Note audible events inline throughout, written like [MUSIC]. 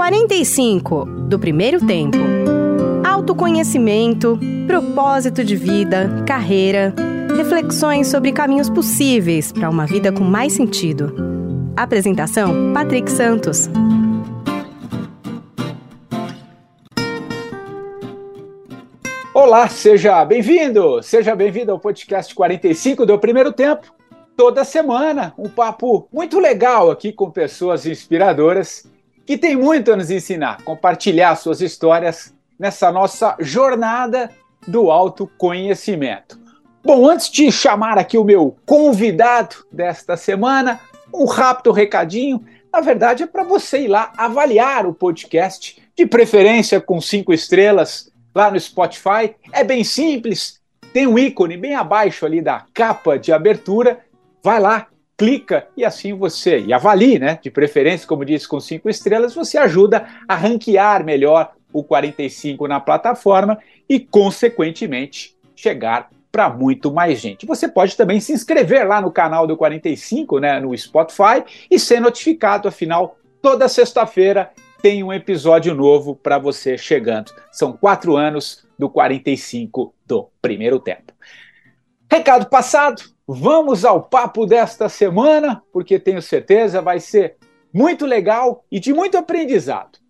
45 do primeiro tempo. Autoconhecimento, propósito de vida, carreira, reflexões sobre caminhos possíveis para uma vida com mais sentido. Apresentação: Patrick Santos. Olá, seja bem-vindo, seja bem-vindo ao podcast 45 do Primeiro Tempo. Toda semana, um papo muito legal aqui com pessoas inspiradoras que têm muito a nos ensinar, compartilhar suas histórias nessa nossa jornada do autoconhecimento. Bom, antes de chamar aqui o meu convidado desta semana, um rápido recadinho. Na verdade, é para você ir lá avaliar o podcast, de preferência com cinco estrelas, lá no Spotify. É bem simples, tem um ícone bem abaixo ali da capa de abertura. Vai lá, clica e assim você, e avalie, né? De preferência, como disse, com cinco estrelas, você ajuda a ranquear melhor o 45 na plataforma e, consequentemente, chegar para muito mais gente. Você pode também se inscrever lá no canal do 45, né, no Spotify, e ser notificado, afinal, toda sexta-feira tem um episódio novo para você chegando. São quatro anos do 45 do primeiro tempo. Recado passado, vamos ao papo desta semana, porque tenho certeza vai ser muito legal e de muito aprendizado.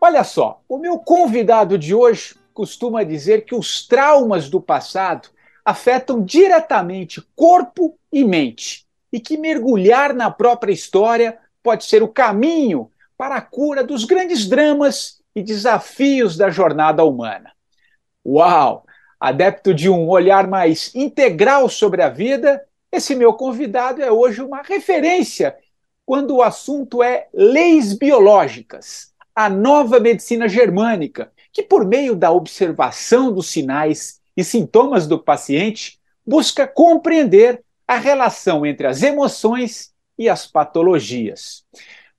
Olha só, o meu convidado de hoje costuma dizer que os traumas do passado afetam diretamente corpo e mente, e que mergulhar na própria história pode ser o caminho para a cura dos grandes dramas e desafios da jornada humana. Uau! Adepto de um olhar mais integral sobre a vida, esse meu convidado é hoje uma referência quando o assunto é leis biológicas, a nova medicina germânica, que, por meio da observação dos sinais e sintomas do paciente, busca compreender a relação entre as emoções e as patologias,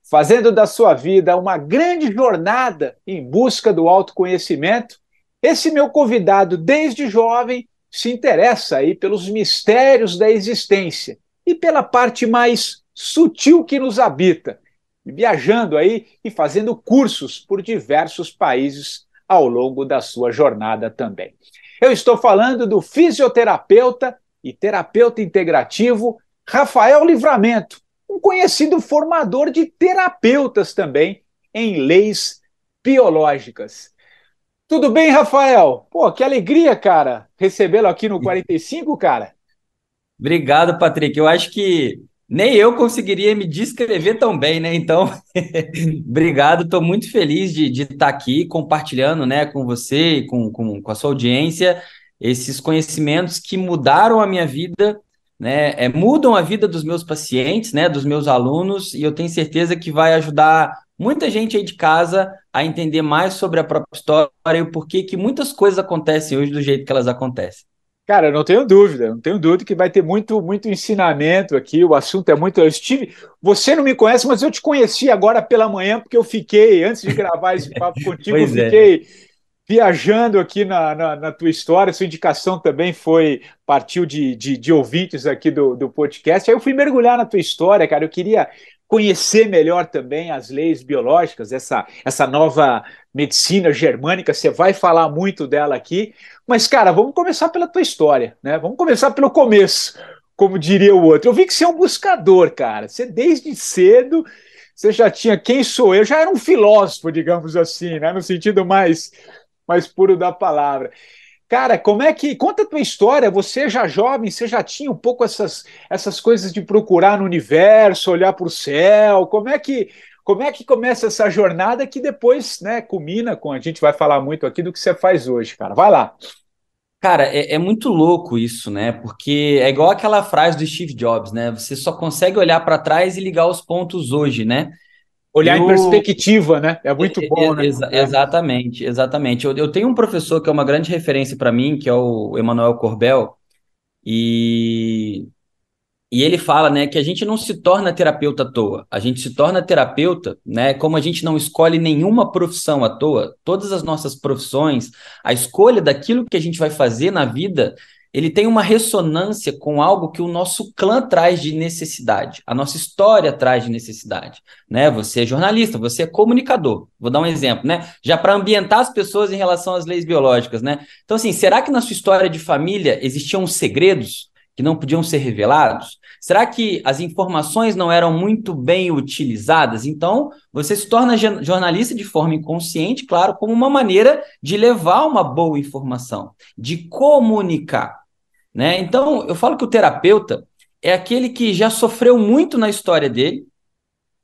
fazendo da sua vida uma grande jornada em busca do autoconhecimento. Esse meu convidado, desde jovem, se interessa aí pelos mistérios da existência e pela parte mais sutil que nos habita, viajando aí e fazendo cursos por diversos países ao longo da sua jornada também. Eu estou falando do fisioterapeuta e terapeuta integrativo Rafael Livramento, um conhecido formador de terapeutas também em leis biológicas. Tudo bem, Rafael? Pô, que alegria, cara, recebê-lo aqui no 45, cara. Obrigado, Patrick. Eu acho que nem eu conseguiria me descrever tão bem, né? Então, [LAUGHS] obrigado, estou muito feliz de, estar tá aqui compartilhando né, com você e com, com, com a sua audiência esses conhecimentos que mudaram a minha vida, né? É, mudam a vida dos meus pacientes, né? Dos meus alunos, e eu tenho certeza que vai ajudar muita gente aí de casa a entender mais sobre a própria história e o porquê que muitas coisas acontecem hoje do jeito que elas acontecem. Cara, eu não tenho dúvida, não tenho dúvida que vai ter muito, muito ensinamento aqui. O assunto é muito. Eu estive. Você não me conhece, mas eu te conheci agora pela manhã, porque eu fiquei, antes de gravar esse papo [LAUGHS] contigo, eu é. fiquei é. viajando aqui na, na, na, tua história. Sua indicação também foi, partiu de, de, de ouvintes aqui do, do podcast. Aí eu fui mergulhar na tua história, cara. Eu queria conhecer melhor também as leis biológicas, essa, essa nova medicina germânica, você vai falar muito dela aqui. Mas, cara, vamos começar pela tua história, né? Vamos começar pelo começo, como diria o outro. Eu vi que você é um buscador, cara. Você desde cedo você já tinha quem sou eu, já era um filósofo, digamos assim, né? No sentido mais, mais puro da palavra. Cara, como é que. Conta a tua história. Você já jovem, você já tinha um pouco essas, essas coisas de procurar no universo, olhar para o céu. Como é que. Como é que começa essa jornada que depois, né, culmina com a gente vai falar muito aqui do que você faz hoje, cara. Vai lá. Cara, é, é, muito louco isso, né? Porque é igual aquela frase do Steve Jobs, né? Você só consegue olhar para trás e ligar os pontos hoje, né? Olhar eu... em perspectiva, né? É muito bom, né? Exa exatamente, exatamente. Eu, eu tenho um professor que é uma grande referência para mim, que é o Emanuel Corbel, e, e ele fala, né, que a gente não se torna terapeuta à toa. A gente se torna terapeuta, né, como a gente não escolhe nenhuma profissão à toa. Todas as nossas profissões, a escolha daquilo que a gente vai fazer na vida ele tem uma ressonância com algo que o nosso clã traz de necessidade, a nossa história traz de necessidade, né? Você é jornalista, você é comunicador. Vou dar um exemplo, né? Já para ambientar as pessoas em relação às leis biológicas, né? Então assim, será que na sua história de família existiam segredos que não podiam ser revelados? Será que as informações não eram muito bem utilizadas? Então, você se torna jornalista de forma inconsciente, claro, como uma maneira de levar uma boa informação, de comunicar. Né? Então, eu falo que o terapeuta é aquele que já sofreu muito na história dele,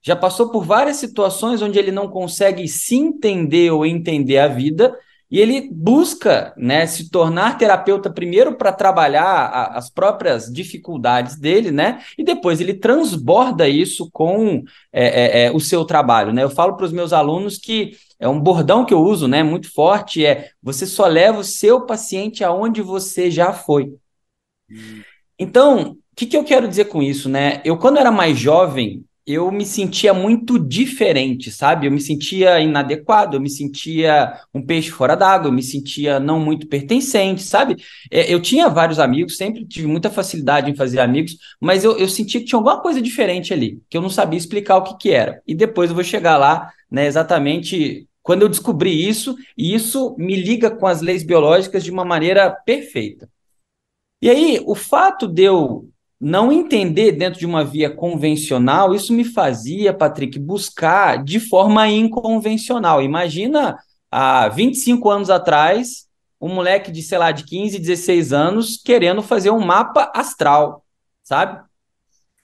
já passou por várias situações onde ele não consegue se entender ou entender a vida, e ele busca né, se tornar terapeuta primeiro para trabalhar a, as próprias dificuldades dele, né? E depois ele transborda isso com é, é, é, o seu trabalho. Né? Eu falo para os meus alunos que é um bordão que eu uso, né? Muito forte, é você só leva o seu paciente aonde você já foi. Então, o que, que eu quero dizer com isso, né? Eu, quando era mais jovem, eu me sentia muito diferente, sabe? Eu me sentia inadequado, eu me sentia um peixe fora d'água, eu me sentia não muito pertencente, sabe? É, eu tinha vários amigos, sempre tive muita facilidade em fazer amigos, mas eu, eu sentia que tinha alguma coisa diferente ali, que eu não sabia explicar o que, que era. E depois eu vou chegar lá, né, exatamente quando eu descobri isso, e isso me liga com as leis biológicas de uma maneira perfeita. E aí, o fato de eu não entender dentro de uma via convencional, isso me fazia, Patrick, buscar de forma inconvencional. Imagina há 25 anos atrás, um moleque de, sei lá, de 15, 16 anos querendo fazer um mapa astral, sabe?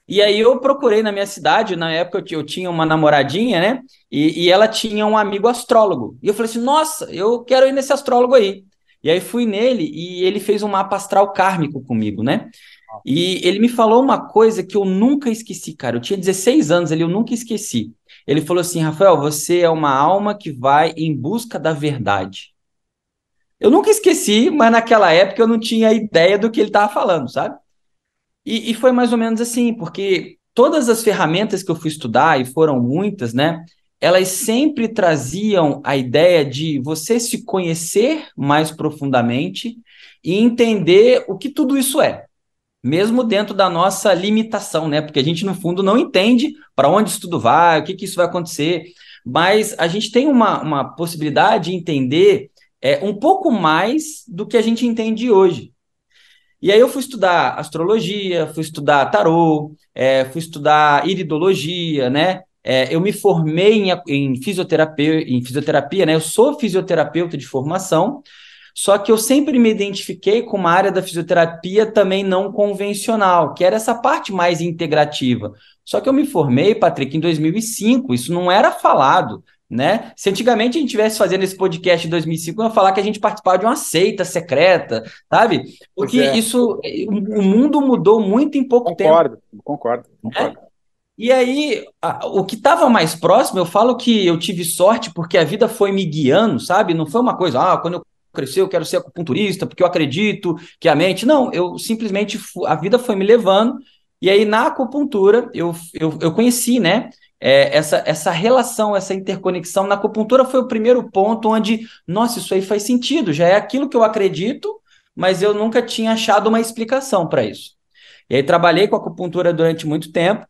E aí eu procurei na minha cidade, na época eu tinha uma namoradinha, né? E, e ela tinha um amigo astrólogo. E eu falei assim: nossa, eu quero ir nesse astrólogo aí. E aí fui nele e ele fez um mapa astral kármico comigo, né? E ele me falou uma coisa que eu nunca esqueci, cara. Eu tinha 16 anos ali, eu nunca esqueci. Ele falou assim: Rafael, você é uma alma que vai em busca da verdade. Eu nunca esqueci, mas naquela época eu não tinha ideia do que ele estava falando, sabe? E, e foi mais ou menos assim, porque todas as ferramentas que eu fui estudar, e foram muitas, né? Elas sempre traziam a ideia de você se conhecer mais profundamente e entender o que tudo isso é, mesmo dentro da nossa limitação, né? Porque a gente, no fundo, não entende para onde isso tudo vai, o que, que isso vai acontecer, mas a gente tem uma, uma possibilidade de entender é, um pouco mais do que a gente entende hoje. E aí eu fui estudar astrologia, fui estudar tarô, é, fui estudar iridologia, né? É, eu me formei em, em, fisioterapia, em fisioterapia, né? Eu sou fisioterapeuta de formação, só que eu sempre me identifiquei com uma área da fisioterapia também não convencional, que era essa parte mais integrativa. Só que eu me formei, Patrick, em 2005, isso não era falado. Né? Se antigamente a gente estivesse fazendo esse podcast em 2005, eu ia falar que a gente participava de uma seita secreta, sabe? Porque é. isso, o mundo mudou muito em pouco concordo, tempo. Concordo, concordo. É? E aí, a, o que estava mais próximo, eu falo que eu tive sorte porque a vida foi me guiando, sabe? Não foi uma coisa, ah, quando eu crescer eu quero ser acupunturista porque eu acredito que a mente. Não, eu simplesmente, a vida foi me levando. E aí, na acupuntura, eu, eu, eu conheci, né? É, essa, essa relação, essa interconexão. Na acupuntura foi o primeiro ponto onde, nossa, isso aí faz sentido, já é aquilo que eu acredito, mas eu nunca tinha achado uma explicação para isso. E aí, trabalhei com acupuntura durante muito tempo.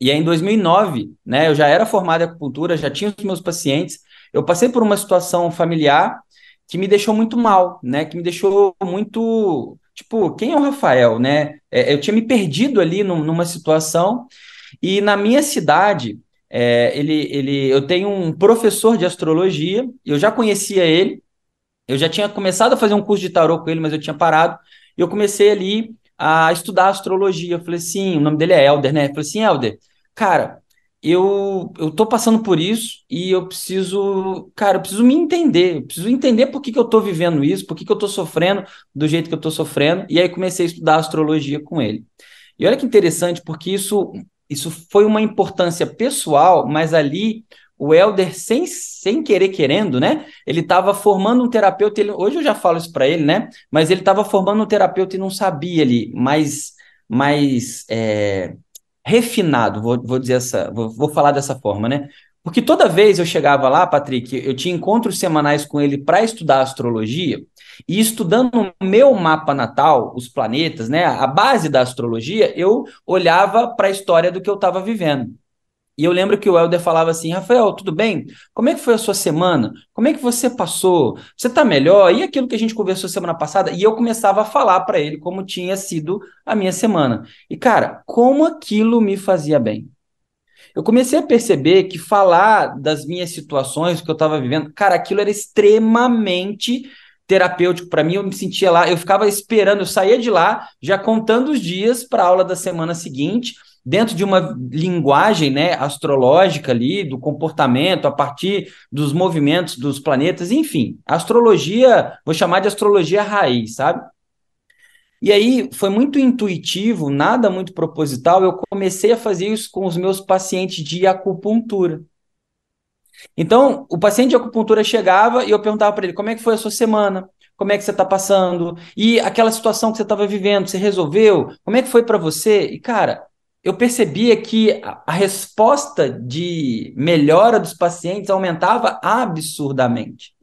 E aí, em 2009, né, eu já era formado em acupuntura, já tinha os meus pacientes. Eu passei por uma situação familiar que me deixou muito mal, né? Que me deixou muito. Tipo, quem é o Rafael, né? É, eu tinha me perdido ali num, numa situação. E na minha cidade, é, ele, ele, eu tenho um professor de astrologia, eu já conhecia ele, eu já tinha começado a fazer um curso de tarô com ele, mas eu tinha parado. E eu comecei ali a estudar astrologia. Eu falei assim, o nome dele é Helder, né? Eu falei assim, Helder, cara, eu eu tô passando por isso e eu preciso, cara, eu preciso me entender, eu preciso entender por que, que eu tô vivendo isso, por que, que eu tô sofrendo do jeito que eu tô sofrendo. E aí comecei a estudar astrologia com ele. E olha que interessante, porque isso isso foi uma importância pessoal, mas ali o Elder, sem, sem querer querendo, né? Ele estava formando um terapeuta. Ele, hoje eu já falo isso para ele, né? Mas ele estava formando um terapeuta e não sabia ali, mais, mais é, refinado, vou, vou dizer essa, vou, vou falar dessa forma, né? Porque toda vez eu chegava lá, Patrick, eu tinha encontros semanais com ele para estudar astrologia, E estudando o meu mapa natal, os planetas, né, a base da astrologia, eu olhava para a história do que eu estava vivendo. E eu lembro que o Helder falava assim: Rafael, tudo bem? Como é que foi a sua semana? Como é que você passou? Você está melhor? E aquilo que a gente conversou semana passada? E eu começava a falar para ele como tinha sido a minha semana. E, cara, como aquilo me fazia bem. Eu comecei a perceber que falar das minhas situações, que eu estava vivendo, cara, aquilo era extremamente terapêutico para mim. Eu me sentia lá, eu ficava esperando, eu saía de lá já contando os dias para a aula da semana seguinte dentro de uma linguagem né, astrológica ali, do comportamento, a partir dos movimentos dos planetas, enfim, astrologia, vou chamar de astrologia raiz, sabe? E aí foi muito intuitivo, nada muito proposital, eu comecei a fazer isso com os meus pacientes de acupuntura. Então, o paciente de acupuntura chegava e eu perguntava para ele como é que foi a sua semana, como é que você está passando, e aquela situação que você estava vivendo, você resolveu, como é que foi para você? E, cara, eu percebia que a resposta de melhora dos pacientes aumentava absurdamente.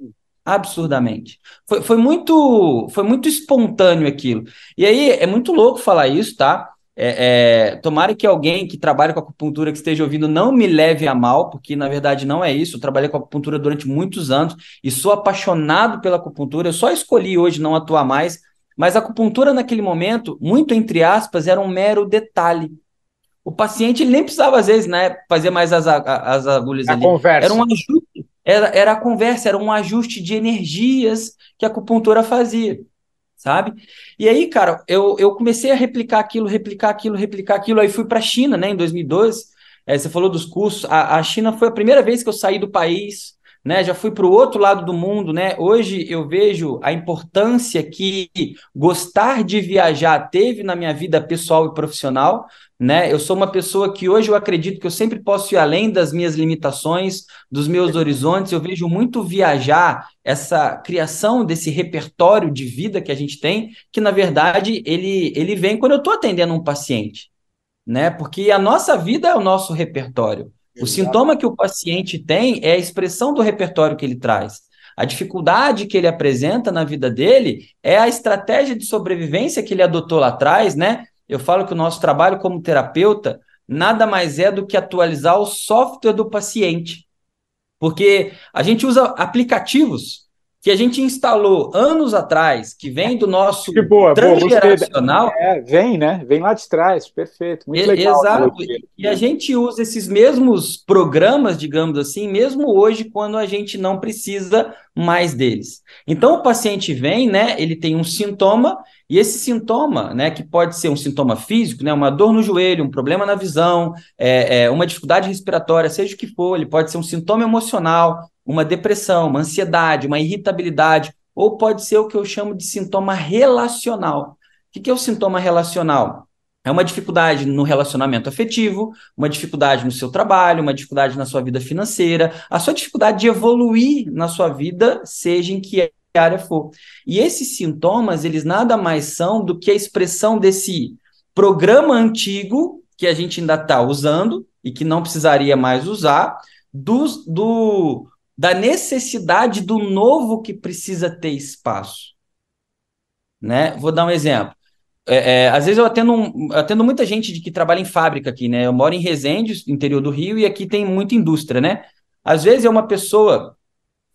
Absurdamente. Foi, foi, muito, foi muito espontâneo aquilo. E aí é muito louco falar isso, tá? É, é, tomara que alguém que trabalha com acupuntura que esteja ouvindo não me leve a mal, porque na verdade não é isso. Eu trabalhei com acupuntura durante muitos anos e sou apaixonado pela acupuntura. Eu só escolhi hoje não atuar mais, mas a acupuntura naquele momento, muito entre aspas, era um mero detalhe o paciente ele nem precisava, às vezes, né, fazer mais as, as agulhas a ali. Conversa. Era um ajuste, era, era a conversa, era um ajuste de energias que a acupuntura fazia, sabe? E aí, cara, eu, eu comecei a replicar aquilo, replicar aquilo, replicar aquilo. Aí fui para a China, né, em 2012. É, você falou dos cursos. A, a China foi a primeira vez que eu saí do país né? Já fui para o outro lado do mundo, né? Hoje eu vejo a importância que gostar de viajar teve na minha vida pessoal e profissional, né? Eu sou uma pessoa que hoje eu acredito que eu sempre posso ir além das minhas limitações, dos meus horizontes. Eu vejo muito viajar, essa criação desse repertório de vida que a gente tem, que na verdade ele ele vem quando eu estou atendendo um paciente, né? Porque a nossa vida é o nosso repertório. O sintoma que o paciente tem é a expressão do repertório que ele traz. A dificuldade que ele apresenta na vida dele é a estratégia de sobrevivência que ele adotou lá atrás, né? Eu falo que o nosso trabalho como terapeuta nada mais é do que atualizar o software do paciente. Porque a gente usa aplicativos que a gente instalou anos atrás, que vem do nosso que boa, transgeracional. Boa, é, vem, né? Vem lá de trás, perfeito. Muito e, legal. Exato. E a gente usa esses mesmos programas, digamos assim, mesmo hoje, quando a gente não precisa mais deles. Então, o paciente vem, né? Ele tem um sintoma, e esse sintoma, né, que pode ser um sintoma físico, né, uma dor no joelho, um problema na visão, é, é, uma dificuldade respiratória, seja o que for, ele pode ser um sintoma emocional, uma depressão, uma ansiedade, uma irritabilidade, ou pode ser o que eu chamo de sintoma relacional. O que é o sintoma relacional? É uma dificuldade no relacionamento afetivo, uma dificuldade no seu trabalho, uma dificuldade na sua vida financeira, a sua dificuldade de evoluir na sua vida, seja em que área for. E esses sintomas, eles nada mais são do que a expressão desse programa antigo que a gente ainda está usando e que não precisaria mais usar, do, do, da necessidade do novo que precisa ter espaço. Né? Vou dar um exemplo. É, é, às vezes eu atendo, um, atendo muita gente de que trabalha em fábrica aqui, né? Eu moro em Resende, interior do Rio, e aqui tem muita indústria, né? Às vezes é uma pessoa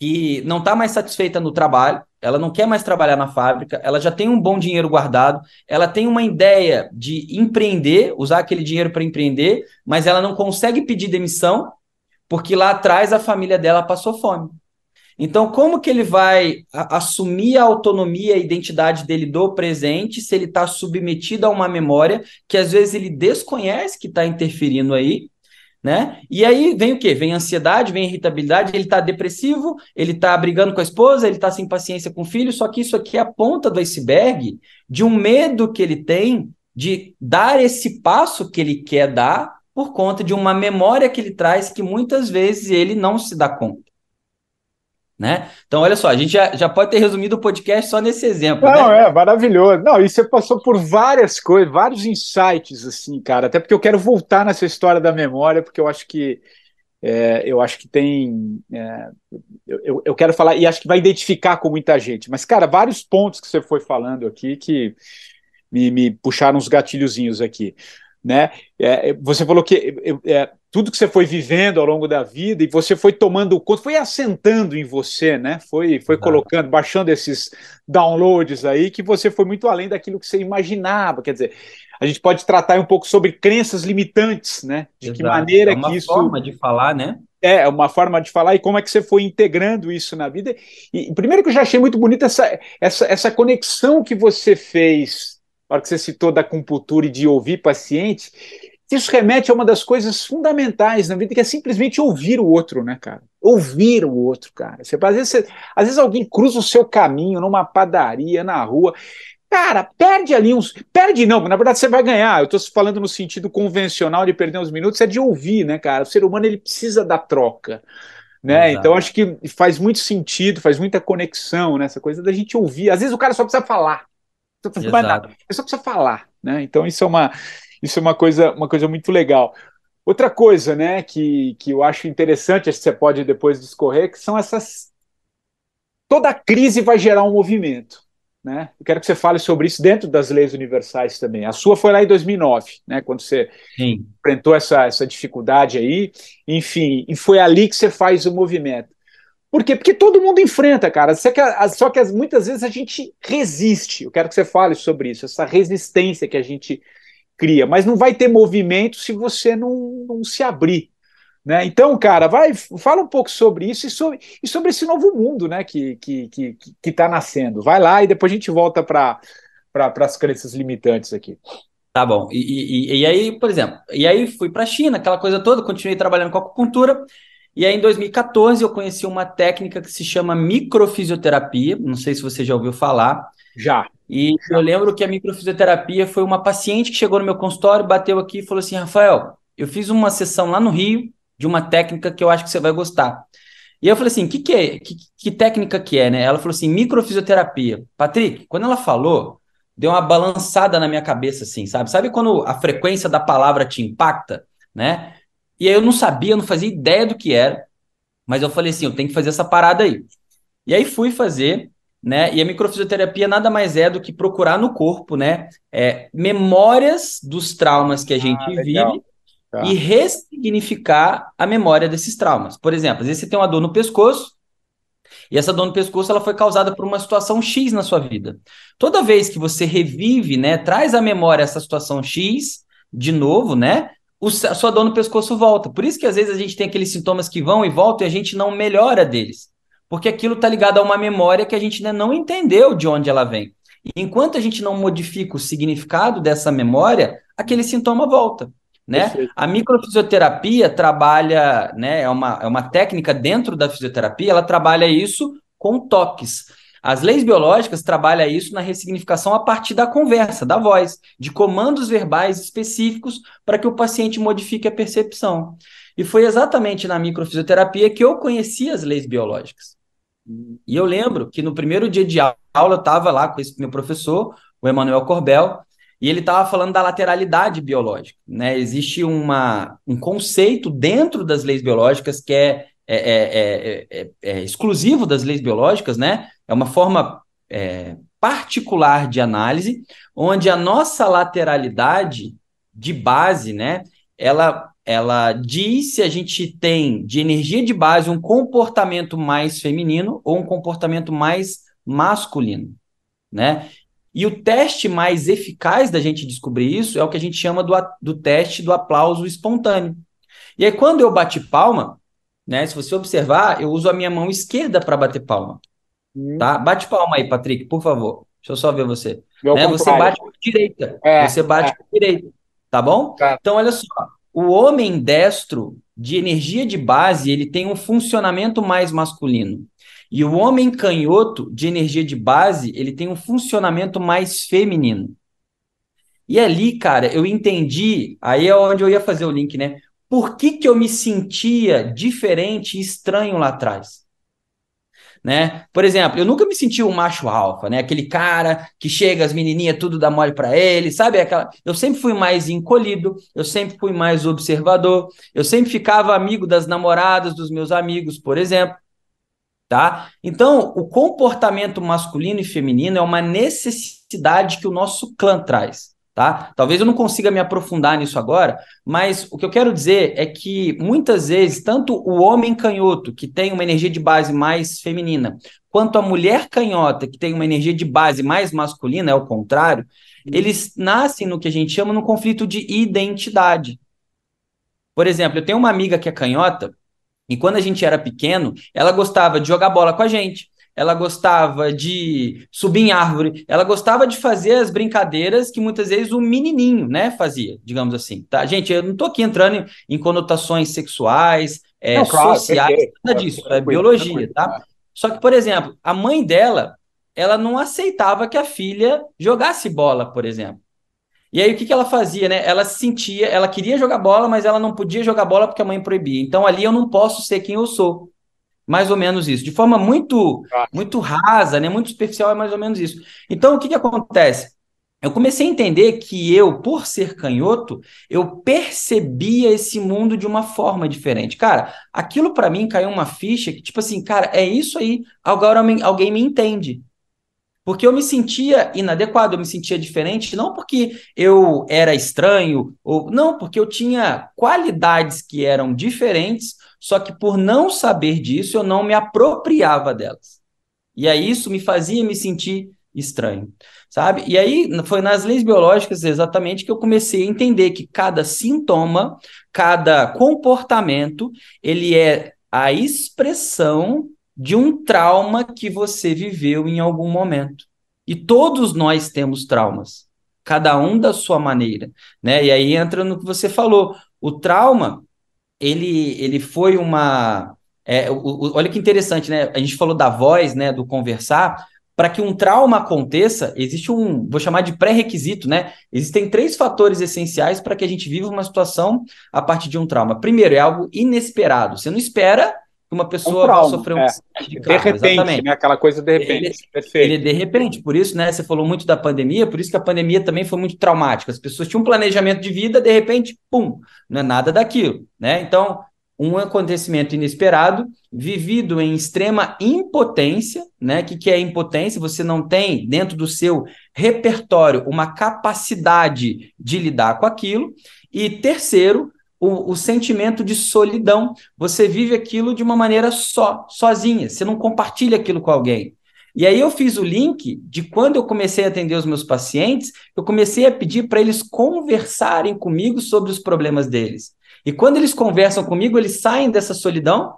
que não está mais satisfeita no trabalho, ela não quer mais trabalhar na fábrica, ela já tem um bom dinheiro guardado, ela tem uma ideia de empreender, usar aquele dinheiro para empreender, mas ela não consegue pedir demissão porque lá atrás a família dela passou fome. Então, como que ele vai assumir a autonomia e a identidade dele do presente se ele está submetido a uma memória que às vezes ele desconhece que está interferindo aí, né? E aí vem o quê? Vem ansiedade, vem irritabilidade, ele está depressivo, ele está brigando com a esposa, ele está sem paciência com o filho, só que isso aqui é a ponta do iceberg de um medo que ele tem de dar esse passo que ele quer dar por conta de uma memória que ele traz que muitas vezes ele não se dá conta. Né? Então, olha só, a gente já, já pode ter resumido o podcast só nesse exemplo. Não, né? é maravilhoso. Não, e você passou por várias coisas, vários insights, assim, cara. Até porque eu quero voltar nessa história da memória, porque eu acho que é, eu acho que tem. É, eu, eu quero falar, e acho que vai identificar com muita gente, mas, cara, vários pontos que você foi falando aqui que me, me puxaram uns gatilhozinhos aqui. Né? É, você falou que é, tudo que você foi vivendo ao longo da vida e você foi tomando conta, foi assentando em você, né? Foi, foi colocando, baixando esses downloads aí, que você foi muito além daquilo que você imaginava. Quer dizer, a gente pode tratar um pouco sobre crenças limitantes, né? De Exato. que maneira é que isso. uma forma de falar, né? É, é, uma forma de falar e como é que você foi integrando isso na vida. E primeiro que eu já achei muito bonita essa, essa, essa conexão que você fez, na hora que você citou da acupuntura e de ouvir paciente, isso remete a uma das coisas fundamentais na vida, que é simplesmente ouvir o outro, né, cara? Ouvir o outro, cara. Você, às, vezes, você, às vezes alguém cruza o seu caminho numa padaria, na rua, Cara, perde ali uns. Perde não, na verdade você vai ganhar. Eu estou falando no sentido convencional de perder uns minutos, é de ouvir, né, cara? O ser humano ele precisa da troca. Né? Então acho que faz muito sentido, faz muita conexão nessa né? coisa da gente ouvir. Às vezes o cara só precisa falar. Ele só precisa falar, né? Então isso é uma isso é uma coisa uma coisa muito legal. Outra coisa, né, que, que eu acho interessante, acho que você pode depois discorrer, que são essas toda crise vai gerar um movimento. Né? Eu quero que você fale sobre isso dentro das leis universais também. A sua foi lá em 2009, né, quando você Sim. enfrentou essa, essa dificuldade aí, enfim, e foi ali que você faz o movimento. Por quê? Porque todo mundo enfrenta, cara. Só que, só que muitas vezes a gente resiste. Eu quero que você fale sobre isso, essa resistência que a gente cria. Mas não vai ter movimento se você não, não se abrir. Né? Então, cara, vai, fala um pouco sobre isso e sobre, e sobre esse novo mundo né, que está que, que, que tá nascendo. Vai lá e depois a gente volta para pra, as crenças limitantes aqui. Tá bom. E, e, e aí, por exemplo, e aí fui para a China, aquela coisa toda, continuei trabalhando com acupuntura. E aí, em 2014, eu conheci uma técnica que se chama microfisioterapia. Não sei se você já ouviu falar. Já. E eu lembro que a microfisioterapia foi uma paciente que chegou no meu consultório, bateu aqui e falou assim: Rafael, eu fiz uma sessão lá no Rio de uma técnica que eu acho que você vai gostar. E eu falei assim, que que, é, que, que técnica que é, né? Ela falou assim, microfisioterapia. Patrick, quando ela falou, deu uma balançada na minha cabeça, assim, sabe? Sabe quando a frequência da palavra te impacta, né? E aí eu não sabia, não fazia ideia do que era, mas eu falei assim, eu tenho que fazer essa parada aí. E aí fui fazer, né? E a microfisioterapia nada mais é do que procurar no corpo, né? É, memórias dos traumas que a gente ah, vive Tá. e ressignificar a memória desses traumas. Por exemplo, às vezes você tem uma dor no pescoço, e essa dor no pescoço ela foi causada por uma situação X na sua vida. Toda vez que você revive, né, traz à memória essa situação X de novo, né, o, a sua dor no pescoço volta. Por isso que às vezes a gente tem aqueles sintomas que vão e voltam e a gente não melhora deles. Porque aquilo está ligado a uma memória que a gente ainda não entendeu de onde ela vem. E enquanto a gente não modifica o significado dessa memória, aquele sintoma volta. Né? A microfisioterapia trabalha, né, é, uma, é uma técnica dentro da fisioterapia, ela trabalha isso com toques. As leis biológicas trabalham isso na ressignificação a partir da conversa, da voz, de comandos verbais específicos para que o paciente modifique a percepção. E foi exatamente na microfisioterapia que eu conheci as leis biológicas. E eu lembro que no primeiro dia de aula eu estava lá com esse meu professor, o Emanuel Corbel, e ele estava falando da lateralidade biológica. Né? Existe uma, um conceito dentro das leis biológicas que é, é, é, é exclusivo das leis biológicas, né? é uma forma particular de análise, onde a nossa lateralidade de base, né, ela, ela diz se a gente tem de energia de base um comportamento mais feminino ou um comportamento mais masculino, né? E o teste mais eficaz da gente descobrir isso é o que a gente chama do, do teste do aplauso espontâneo. E aí, quando eu bati palma, né? Se você observar, eu uso a minha mão esquerda para bater palma. Hum. Tá? Bate palma aí, Patrick, por favor. Deixa eu só ver você. Né? Você bate com a direita. É, você bate é. com a direita. Tá bom? Tá. Então, olha só. O homem destro de energia de base, ele tem um funcionamento mais masculino. E o homem canhoto de energia de base, ele tem um funcionamento mais feminino. E ali, cara, eu entendi, aí é onde eu ia fazer o link, né? Por que, que eu me sentia diferente e estranho lá atrás? Né? Por exemplo, eu nunca me senti um macho alfa, né? Aquele cara que chega, as menininhas tudo dá mole para ele, sabe? Aquela... Eu sempre fui mais encolhido, eu sempre fui mais observador, eu sempre ficava amigo das namoradas dos meus amigos, por exemplo. Tá? Então, o comportamento masculino e feminino é uma necessidade que o nosso clã traz tá? Talvez eu não consiga me aprofundar nisso agora, mas o que eu quero dizer é que muitas vezes, tanto o homem canhoto, que tem uma energia de base mais feminina, quanto a mulher canhota, que tem uma energia de base mais masculina, é o contrário, eles nascem no que a gente chama no conflito de identidade. Por exemplo, eu tenho uma amiga que é canhota, e quando a gente era pequeno, ela gostava de jogar bola com a gente ela gostava de subir em árvore, ela gostava de fazer as brincadeiras que muitas vezes o menininho, né, fazia, digamos assim, tá? Gente, eu não estou aqui entrando em, em conotações sexuais, é, não, claro, sociais, nada disso, é biologia, tá? Só que, por exemplo, a mãe dela, ela não aceitava que a filha jogasse bola, por exemplo. E aí o que, que ela fazia, né? Ela se sentia, ela queria jogar bola, mas ela não podia jogar bola porque a mãe proibia. Então ali eu não posso ser quem eu sou. Mais ou menos isso. De forma muito, muito rasa, né? Muito superficial, é mais ou menos isso. Então, o que, que acontece? Eu comecei a entender que eu, por ser canhoto, eu percebia esse mundo de uma forma diferente. Cara, aquilo para mim caiu uma ficha que, tipo assim, cara, é isso aí. Agora alguém me entende. Porque eu me sentia inadequado, eu me sentia diferente, não porque eu era estranho, ou não, porque eu tinha qualidades que eram diferentes só que por não saber disso, eu não me apropriava delas. E aí isso me fazia me sentir estranho, sabe? E aí foi nas leis biológicas exatamente que eu comecei a entender que cada sintoma, cada comportamento, ele é a expressão de um trauma que você viveu em algum momento. E todos nós temos traumas, cada um da sua maneira, né? E aí entra no que você falou, o trauma ele, ele foi uma. É, o, o, olha que interessante, né? A gente falou da voz, né? Do conversar. Para que um trauma aconteça, existe um, vou chamar de pré-requisito, né? Existem três fatores essenciais para que a gente viva uma situação a partir de um trauma. Primeiro, é algo inesperado. Você não espera uma pessoa um vá sofrer um é. de, de repente, exatamente. né? Aquela coisa de repente. Ele. Ele de repente, por isso, né? Você falou muito da pandemia, por isso que a pandemia também foi muito traumática. As pessoas tinham um planejamento de vida, de repente, pum, não é nada daquilo, né? Então, um acontecimento inesperado, vivido em extrema impotência, né? O que, que é impotência? Você não tem dentro do seu repertório uma capacidade de lidar com aquilo. E terceiro, o, o, sentimento de solidão. Você vive aquilo de uma maneira só, sozinha. Você não compartilha aquilo com alguém. E aí eu fiz o link de quando eu comecei a atender os meus pacientes, eu comecei a pedir para eles conversarem comigo sobre os problemas deles. E quando eles conversam comigo, eles saem dessa solidão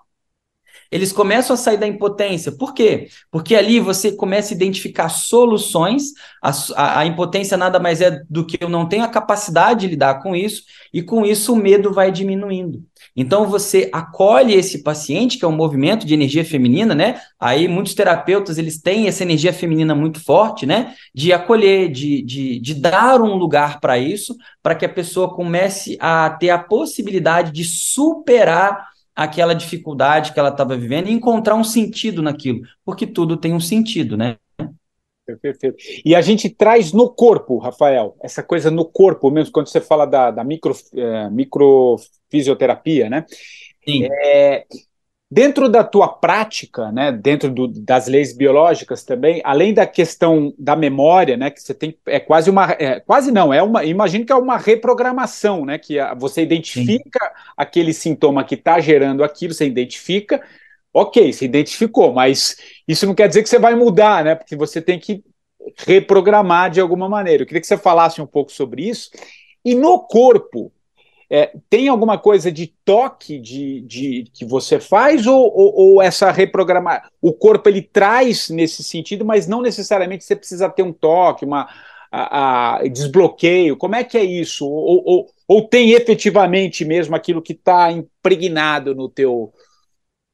eles começam a sair da impotência. Por quê? Porque ali você começa a identificar soluções. A, a, a, impotência nada mais é do que eu não tenho a capacidade de lidar com isso, e com isso o medo vai diminuindo. Então você acolhe esse paciente, que é um movimento de energia feminina, né? Aí muitos terapeutas eles têm essa energia feminina muito forte, né? De acolher, de, de, de dar um lugar para isso, para que a pessoa comece a ter a possibilidade de superar aquela dificuldade que ela estava vivendo e encontrar um sentido naquilo, porque tudo tem um sentido, né? Perfeito. E a gente traz no corpo, Rafael, essa coisa no corpo mesmo, quando você fala da, da micro, é, microfisioterapia, né? Sim. É, Dentro da tua prática, né, dentro do, das leis biológicas também, além da questão da memória, né, que você tem é quase uma é, quase não é uma imagino que é uma reprogramação, né, que você identifica Sim. aquele sintoma que está gerando aquilo, você identifica, ok, você identificou, mas isso não quer dizer que você vai mudar, né, porque você tem que reprogramar de alguma maneira. Eu queria que você falasse um pouco sobre isso. E no corpo, é, tem alguma coisa de toque de, de que você faz ou, ou, ou, essa reprogramar? O corpo ele traz nesse sentido, mas não necessariamente você precisa ter um toque, uma a, a, desbloqueio. Como é que é isso? Ou, ou, ou tem efetivamente mesmo aquilo que está impregnado no teu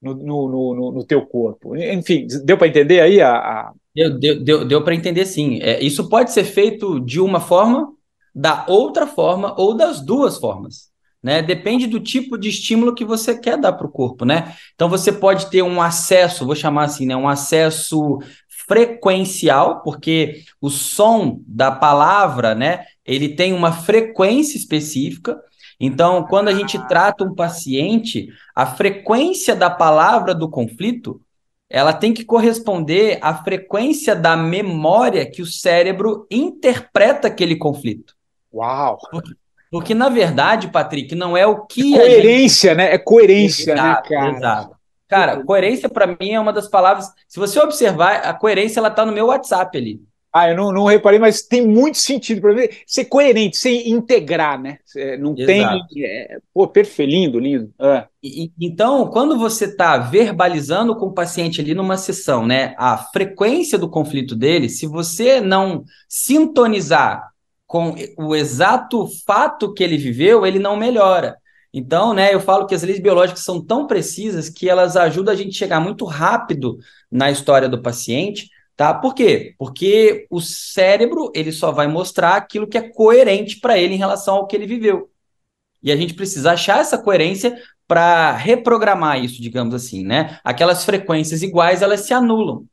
no, no, no, no, teu corpo? Enfim, deu para entender aí a, a... Deu, deu, deu, deu para entender sim. É, isso pode ser feito de uma forma, da outra forma ou das duas formas. né? Depende do tipo de estímulo que você quer dar para o corpo, né? Então você pode ter um acesso, vou chamar assim, né? Um acesso frequencial, porque o som da palavra, né? Ele tem uma frequência específica. Então, quando a gente trata um paciente, a frequência da palavra do conflito, ela tem que corresponder à frequência da memória que o cérebro interpreta aquele conflito. Uau! Porque, porque, na verdade, Patrick, não é o que. É coerência, gente... né? É coerência, né, exato, né, cara? Exato. Cara, coerência para mim é uma das palavras. Se você observar, a coerência ela tá no meu WhatsApp ali. Ah, eu não, não reparei, mas tem muito sentido para mim ser coerente, ser integrar, né? Não Exato. tem. É, pô, perfeito, lindo, lindo. Ah. E, então, quando você está verbalizando com o paciente ali numa sessão, né, a frequência do conflito dele, se você não sintonizar com o exato fato que ele viveu, ele não melhora. Então, né, eu falo que as leis biológicas são tão precisas que elas ajudam a gente a chegar muito rápido na história do paciente, tá? Por quê? Porque o cérebro, ele só vai mostrar aquilo que é coerente para ele em relação ao que ele viveu. E a gente precisa achar essa coerência para reprogramar isso, digamos assim, né? Aquelas frequências iguais, elas se anulam.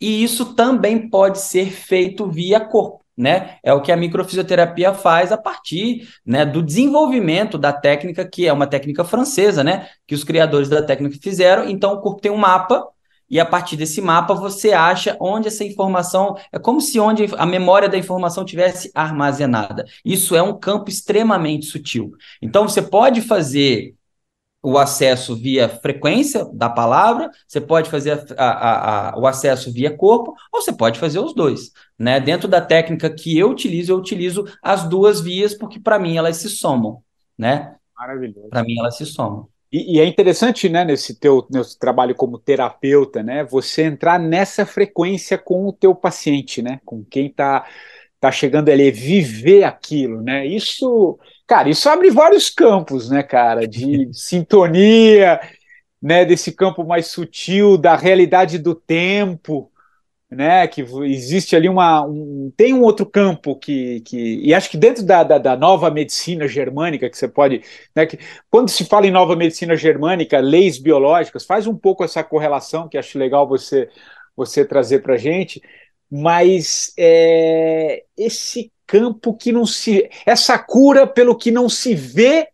E isso também pode ser feito via corpo né? É o que a microfisioterapia faz a partir né, do desenvolvimento da técnica, que é uma técnica francesa, né? Que os criadores da técnica fizeram. Então, o corpo tem um mapa, e a partir desse mapa você acha onde essa informação. É como se onde a memória da informação tivesse armazenada. Isso é um campo extremamente sutil. Então, você pode fazer o acesso via frequência da palavra, você pode fazer a, a, a, o acesso via corpo, ou você pode fazer os dois. Né? Dentro da técnica que eu utilizo, eu utilizo as duas vias, porque para mim elas se somam. Né? Maravilhoso. Para mim elas se somam. E, e, é interessante, né, nesse teu, nesse trabalho como terapeuta, né, você entrar nessa frequência com o teu paciente, né, com quem está tá chegando ali, viver aquilo, né, isso Cara, isso abre vários campos, né, cara, de [LAUGHS] sintonia, né, desse campo mais sutil da realidade do tempo, né, que existe ali uma, um, tem um outro campo que, que e acho que dentro da, da, da nova medicina germânica que você pode, né, que quando se fala em nova medicina germânica, leis biológicas, faz um pouco essa correlação que acho legal você você trazer para gente, mas é, esse campo que não se. essa cura pelo que não se vê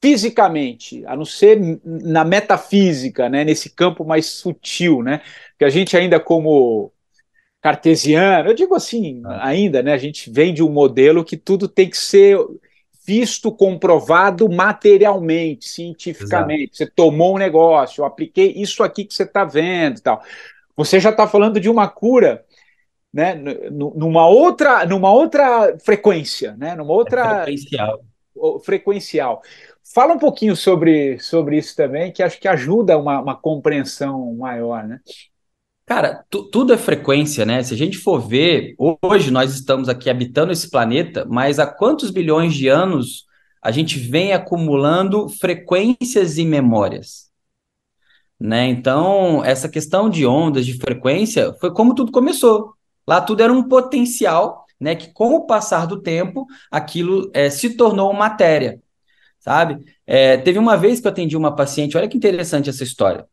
fisicamente, a não ser na metafísica, né, nesse campo mais sutil, né? Que a gente ainda como cartesiano, eu digo assim, ah. ainda, né, a gente vem de um modelo que tudo tem que ser visto, comprovado materialmente, cientificamente. Exato. Você tomou um negócio, eu apliquei isso aqui que você está vendo, tal. Você já está falando de uma cura né, numa outra, numa outra frequência, né, numa outra é frequencial. frequencial. Fala um pouquinho sobre, sobre isso também, que acho que ajuda uma, uma compreensão maior, né? Cara, tu, tudo é frequência, né? Se a gente for ver, hoje nós estamos aqui habitando esse planeta, mas há quantos bilhões de anos a gente vem acumulando frequências e memórias? Né? Então, essa questão de ondas, de frequência, foi como tudo começou. Lá tudo era um potencial, né? Que com o passar do tempo, aquilo é, se tornou matéria, sabe? É, teve uma vez que eu atendi uma paciente, olha que interessante essa história.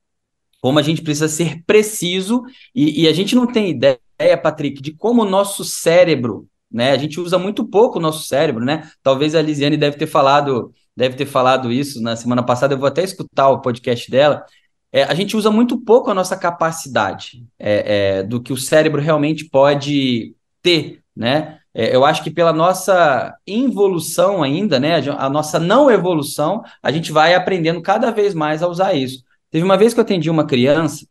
Como a gente precisa ser preciso, e, e a gente não tem ideia, Patrick, de como o nosso cérebro, né? A gente usa muito pouco o nosso cérebro, né? Talvez a Lisiane deve ter falado, deve ter falado isso na semana passada, eu vou até escutar o podcast dela, é, a gente usa muito pouco a nossa capacidade é, é, do que o cérebro realmente pode ter, né? É, eu acho que pela nossa involução ainda, né, a nossa não evolução, a gente vai aprendendo cada vez mais a usar isso. Teve uma vez que eu atendi uma criança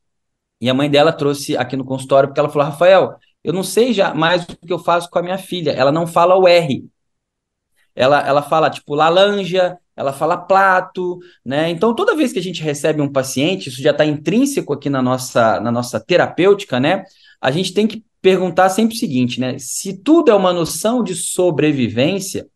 e a mãe dela trouxe aqui no consultório porque ela falou, Rafael, eu não sei já mais o que eu faço com a minha filha. Ela não fala o R. Ela, ela fala tipo laranja, ela fala plato, né? Então, toda vez que a gente recebe um paciente, isso já está intrínseco aqui na nossa, na nossa terapêutica, né? A gente tem que perguntar sempre o seguinte, né? Se tudo é uma noção de sobrevivência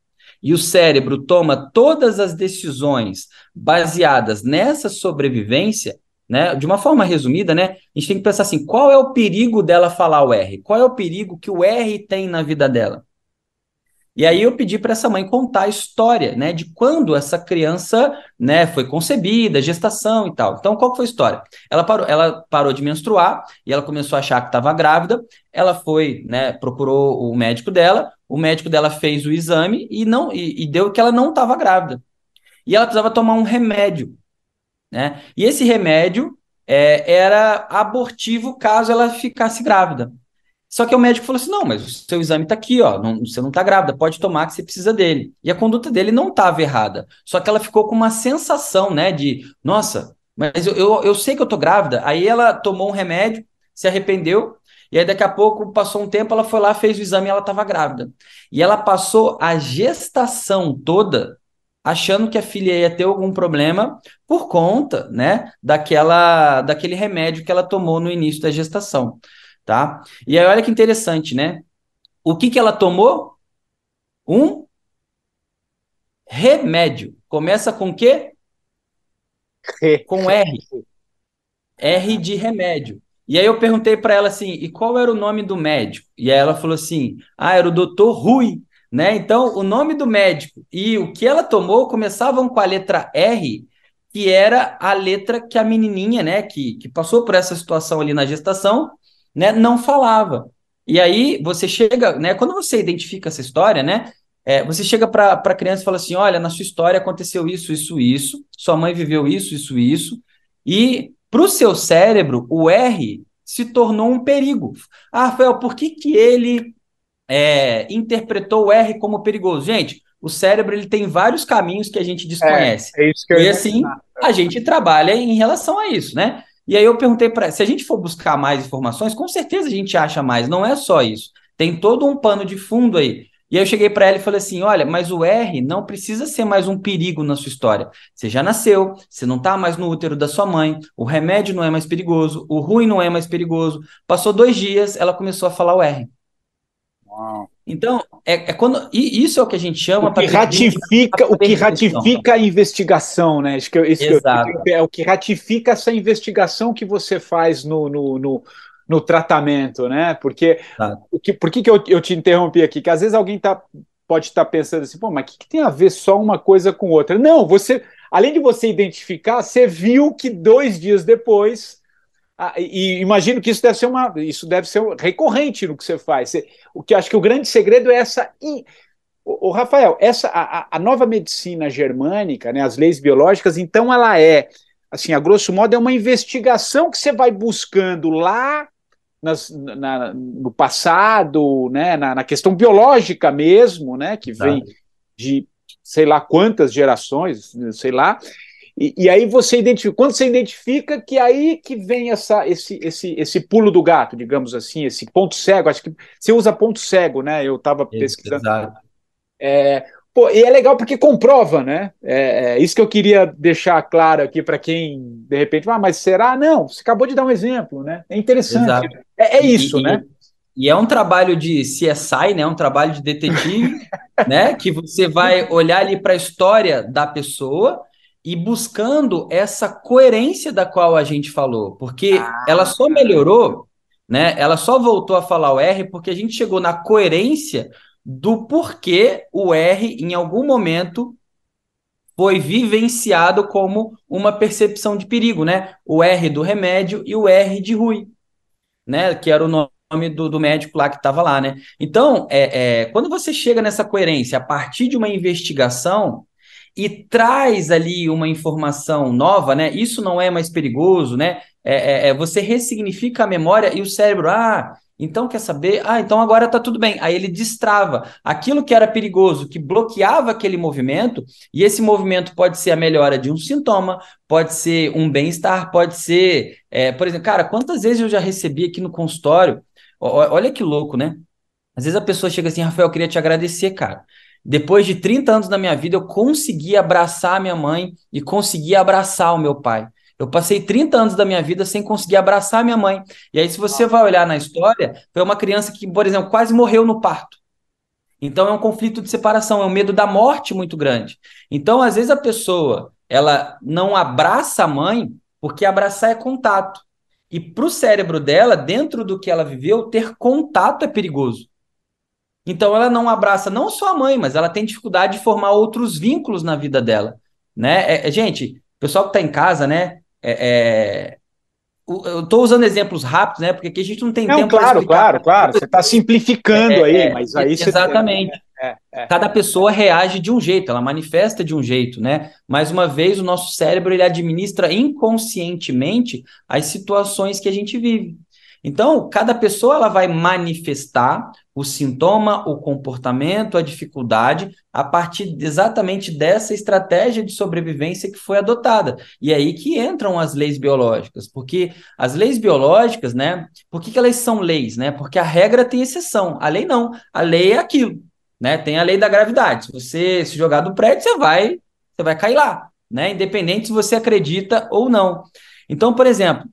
e o cérebro toma todas as decisões baseadas nessa sobrevivência, né? De uma forma resumida, né? A gente tem que pensar assim: qual é o perigo dela falar o R? Qual é o perigo que o R tem na vida dela? E aí eu pedi para essa mãe contar a história, né, de quando essa criança, né, foi concebida, gestação e tal. Então, qual foi a história? Ela parou, ela parou de menstruar e ela começou a achar que estava grávida. Ela foi, né, procurou o médico dela. O médico dela fez o exame e não e, e deu que ela não estava grávida. E ela precisava tomar um remédio, né? E esse remédio é, era abortivo caso ela ficasse grávida. Só que o médico falou assim: não, mas o seu exame está aqui, ó. Não, você não está grávida, pode tomar que você precisa dele. E a conduta dele não estava errada. Só que ela ficou com uma sensação, né, de, nossa, mas eu, eu, eu sei que eu tô grávida. Aí ela tomou um remédio, se arrependeu, e aí daqui a pouco, passou um tempo, ela foi lá, fez o exame e ela estava grávida. E ela passou a gestação toda achando que a filha ia ter algum problema por conta, né, daquela, daquele remédio que ela tomou no início da gestação tá? E aí, olha que interessante, né? O que que ela tomou? Um remédio. Começa com quê? Com R. R de remédio. E aí eu perguntei para ela assim, e qual era o nome do médico? E aí ela falou assim, ah, era o doutor Rui, né? Então, o nome do médico e o que ela tomou começavam com a letra R, que era a letra que a menininha, né, que, que passou por essa situação ali na gestação, né, não falava. E aí você chega, né, quando você identifica essa história, né, é, você chega para a criança e fala assim: olha, na sua história aconteceu isso, isso, isso, sua mãe viveu isso, isso, isso, e para o seu cérebro, o R se tornou um perigo. Ah, Rafael, por que, que ele é, interpretou o R como perigoso? Gente, o cérebro ele tem vários caminhos que a gente desconhece. É, é e assim, a gente trabalha em relação a isso, né? E aí eu perguntei para se a gente for buscar mais informações, com certeza a gente acha mais, não é só isso. Tem todo um pano de fundo aí. E aí eu cheguei para ela e falei assim: olha, mas o R não precisa ser mais um perigo na sua história. Você já nasceu, você não está mais no útero da sua mãe, o remédio não é mais perigoso, o ruim não é mais perigoso. Passou dois dias, ela começou a falar o R. Uau. Então, é, é, quando. E isso é o que a gente chama. O que ratifica, o que ratifica a investigação, né? Isso que, eu, isso Exato. Que eu, é o que ratifica essa investigação que você faz no, no, no, no tratamento, né? Porque. O que, por que, que eu, eu te interrompi aqui? Que às vezes alguém tá, pode estar tá pensando assim, pô, mas o que, que tem a ver só uma coisa com outra? Não, você. Além de você identificar, você viu que dois dias depois ah, e imagino que isso deve ser uma, isso deve ser recorrente no que você faz. Você, o que acho que o grande segredo é essa. O, o Rafael, essa a, a, nova medicina germânica, né, as leis biológicas, então ela é, assim, a grosso modo, é uma investigação que você vai buscando lá nas, na, no passado, né, na, na, questão biológica mesmo, né, que vem de sei lá quantas gerações, sei lá, e, e, aí você identifica, quando você identifica que aí que vem essa, esse, esse, esse pulo do gato, digamos assim, esse ponto cego, acho que você usa ponto cego, né? Eu estava pesquisando. Exato. É, pô, e é legal porque comprova, né? É, é isso que eu queria deixar claro aqui para quem de repente, ah, mas será? Não, você acabou de dar um exemplo, né? É interessante. É, é, isso, e, né? E é um trabalho de CSI, né? Um trabalho de detetive, [LAUGHS] né? Que você vai olhar ali para a história da pessoa e buscando essa coerência da qual a gente falou, porque ah, ela só melhorou, né? Ela só voltou a falar o R porque a gente chegou na coerência do porquê o R em algum momento foi vivenciado como uma percepção de perigo, né? O R do remédio e o R de Rui, né? Que era o nome do, do médico lá que estava lá, né? Então, é, é, quando você chega nessa coerência a partir de uma investigação, e traz ali uma informação nova, né? Isso não é mais perigoso, né? É, é, é, você ressignifica a memória e o cérebro, ah, então quer saber? Ah, então agora tá tudo bem. Aí ele destrava aquilo que era perigoso, que bloqueava aquele movimento, e esse movimento pode ser a melhora de um sintoma, pode ser um bem-estar, pode ser, é, por exemplo, cara, quantas vezes eu já recebi aqui no consultório? Olha que louco, né? Às vezes a pessoa chega assim, Rafael, eu queria te agradecer, cara. Depois de 30 anos da minha vida, eu consegui abraçar a minha mãe e consegui abraçar o meu pai. Eu passei 30 anos da minha vida sem conseguir abraçar a minha mãe. E aí, se você vai olhar na história, foi uma criança que, por exemplo, quase morreu no parto. Então, é um conflito de separação, é um medo da morte muito grande. Então, às vezes, a pessoa ela não abraça a mãe porque abraçar é contato. E para o cérebro dela, dentro do que ela viveu, ter contato é perigoso. Então ela não abraça não só a mãe, mas ela tem dificuldade de formar outros vínculos na vida dela, né? É, é, gente, pessoal que está em casa, né? É, é eu estou usando exemplos rápidos, né? Porque aqui a gente não tem não, tempo claro, claro, claro. Você está simplificando é, aí, é, mas aí exatamente. Você... Cada pessoa reage de um jeito, ela manifesta de um jeito, né? Mais uma vez, o nosso cérebro ele administra inconscientemente as situações que a gente vive. Então, cada pessoa ela vai manifestar o sintoma, o comportamento, a dificuldade a partir exatamente dessa estratégia de sobrevivência que foi adotada. E é aí que entram as leis biológicas, porque as leis biológicas, né? Por que, que elas são leis, né? Porque a regra tem exceção, a lei não. A lei é aquilo, né? Tem a lei da gravidade. Se você se jogar do prédio, você vai, você vai cair lá, né? Independente se você acredita ou não. Então, por exemplo,